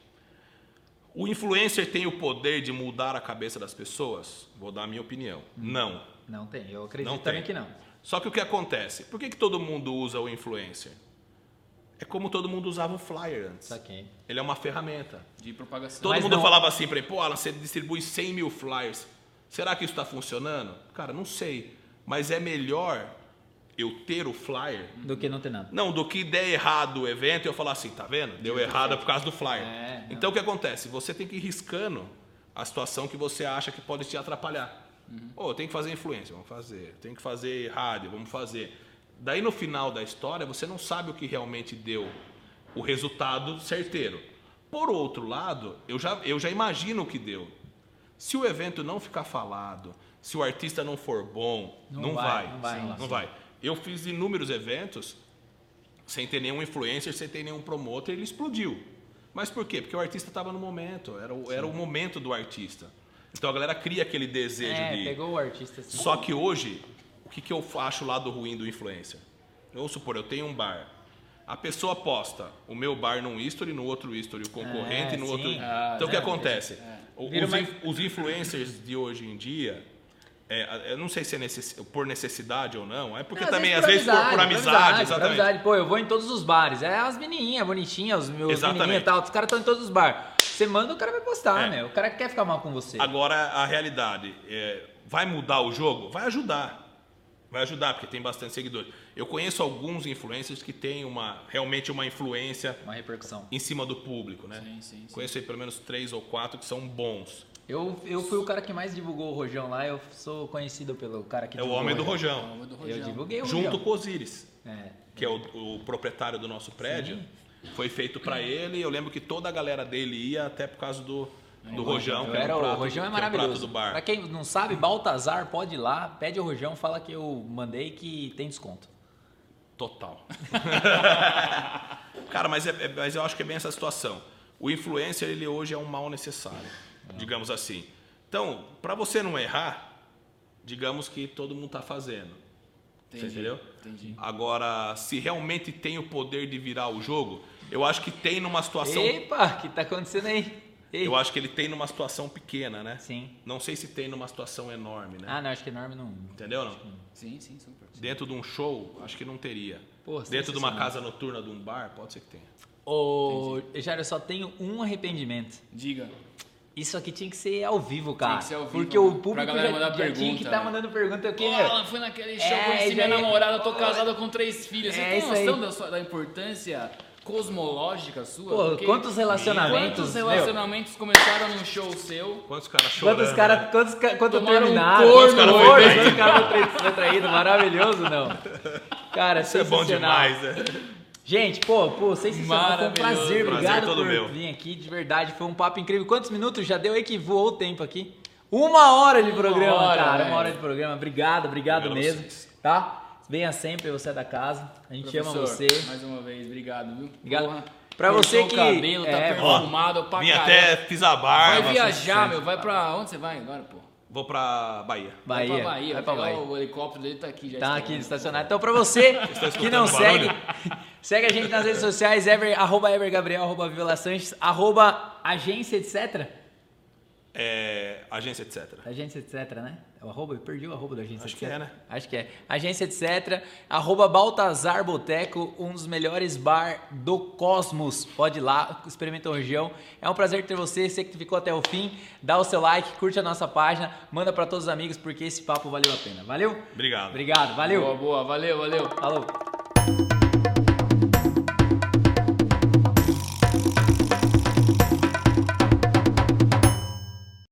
o influencer tem o poder de mudar a cabeça das pessoas? Vou dar a minha opinião. Não.
Não tem, eu acredito
Não
também
tem.
que não.
Só que o que acontece? Por que, que todo mundo usa o influencer? É como todo mundo usava o flyer antes.
Saquei.
Ele é uma ferramenta.
De propagação.
Todo
Mas
mundo
não-
falava assim pra ele, pô, Alan, você distribui 100 mil flyers. Será que isso está funcionando? Cara, não sei. Mas é melhor eu ter o flyer
Do que não ter nada.
não, do que der errado o evento e eu falar assim, tá vendo? Deu errado por causa do flyer.
É,
então o que acontece? Você tem que ir riscando a situação que você acha que pode te atrapalhar.
Uhum.
Ô, tem que fazer influência, vamos fazer. Tem que fazer rádio, vamos fazer. Daí no final da história você não sabe o que realmente deu o resultado certeiro. Por outro lado, eu já, eu já imagino o que deu. Se o evento não ficar falado, se o artista não for bom,
Não
não,
vai,
vai.
não vai.
Não vai. Eu fiz inúmeros eventos sem ter nenhum influencer, sem ter nenhum promotor, ele explodiu. Mas por quê? Porque o artista estava no momento, era o, era o momento do artista. Então a galera cria aquele desejo
É,
de.
pegou o artista assim.
Só que hoje, o que, que eu acho lá do ruim do influencer? Vamos supor, eu tenho um bar. A pessoa posta o meu bar num history, no outro history o concorrente,
É,
no
sim.
outro.
Ah,
então o que
é,
acontece?
Vira
Os, in- os influencers de hoje em dia, é, eu não sei se é necess- por necessidade ou não, é porque
Não,
também, às vezes, por, por amizade,
por
exatamente.
amizade. Pô, eu vou em todos os bares. É as menininhas bonitinhas, os meus menininhos e tal. Os caras estão em todos os bares. Você manda, o cara vai postar,
É.
né? O cara quer ficar mal com você.
Agora, a realidade, é, vai mudar o jogo? Vai ajudar. Vai ajudar, porque tem bastante seguidores. Eu conheço alguns influencers que têm uma, realmente uma influência
Uma repercussão.
em cima do público, né?
Sim, sim, sim.
Conheço aí pelo menos três ou quatro que são bons.
Eu, eu fui o cara que mais divulgou o Rojão lá, eu sou conhecido pelo cara que
É o homem do
Rojão.
Rojão,
Vamos do
Eu
Rojão.
divulguei o
junto
Rojão.
com o Osiris,
É.
que é o, o proprietário do nosso prédio. Foi feito pra ele. Eu lembro que toda a galera dele ia até por causa do, do Rojão, que
Era,
o
o
prato,
Rojão é
que é o prato
maravilhoso.
do bar.
Pra quem não sabe, Baltazar, pode ir lá, pede o Rojão, fala que eu mandei que tem desconto.
Total. Cara, mas, é- é- mas eu acho que é bem essa situação. O influencer, ele hoje é um mal necessário, digamos assim. Então, para você não errar, digamos que todo mundo está fazendo. Você
Entendi,
entendeu?
entendi.
Agora, se realmente tem o poder de virar o jogo, eu acho que tem numa situação.
Epa, o que tá acontecendo aí? Ei.
Eu acho que ele tem numa situação pequena, né?
Sim.
Não sei se tem numa situação enorme, né?
Ah, não, acho que enorme não.
Entendeu? Não?
Sim, sim, super.
Dentro de um show, acho que não teria.
Pô,
Dentro de uma casa noturna de um bar, pode ser que tenha.
Ô, Jair, eu só tenho um arrependimento.
Diga.
Isso aqui tinha que ser ao vivo, cara.
que ser ao vivo,
porque o público já,
mandar
já tinha que estar
né?
mandando pergunta. Queria...
ela foi naquele show,
É,
conheci minha
ia-
namorada, eu tô casado com três filhos. Você
É
tem noção da, sua- da importância cosmológica sua?
Pô,
Porque
quantos relacionamentos,
Quantos
meu?
relacionamentos começaram num show seu?
Quantos caras chorando?
Quantos caras,
né?
quantos, ca- quanto
Tomaram um
terminaram?
corno,
quantos caras
foi
foram,
traído.
quantos caras foram tra- foi traído? Maravilhoso, não? Cara,
Isso é bom demais, né?
Gente, pô, pô, sensacional. Foi um prazer.
Prazer
Obrigado
todo
por
meu.
vir aqui, de verdade. Foi um papo incrível. Quantos minutos já deu aí que voou o tempo aqui? Uma hora de
Uma
programa,
hora,
cara. Uma hora de programa. Obrigado, obrigado, mesmo.
vocês.
Tá? Venha sempre, você é da casa. A gente ama
Professor,
você.
Mais uma vez, obrigado, viu?
Obrigado.
Porra,
Pra você
o
que-
cabelo, tá
é,
perfumado pra
Vim
caramba.
até, fiz a barba.
Vai viajar, meu. Vai pra... Onde você vai agora, pô?
Vou pra Bahia.
Vai
Bahia.
pra Bahia.
Vai pra
pegar
Bahia.
O helicóptero dele tá aqui já.
Tá aqui estacionado. Então, pra você que não segue, segue a gente nas redes sociais, ever, arroba evergabriel, arroba Viola Sanches, arroba agência, etc.
É, agência, etc.
Agência, etc, né? É o arroba? Eu perdi o arroba da agência,
Acho
etc.
que é, né?
Acho que é. Agência, etc. Arroba Baltazar Boteco, um dos melhores bar do Cosmos. Pode ir lá, experimenta o região. É um prazer ter você, você que ficou até o fim. Dá o seu like, curte a nossa página, manda pra todos os amigos, porque esse papo valeu a pena. Valeu?
Obrigado.
Obrigado, valeu.
Boa, boa. Valeu, valeu.
Falou.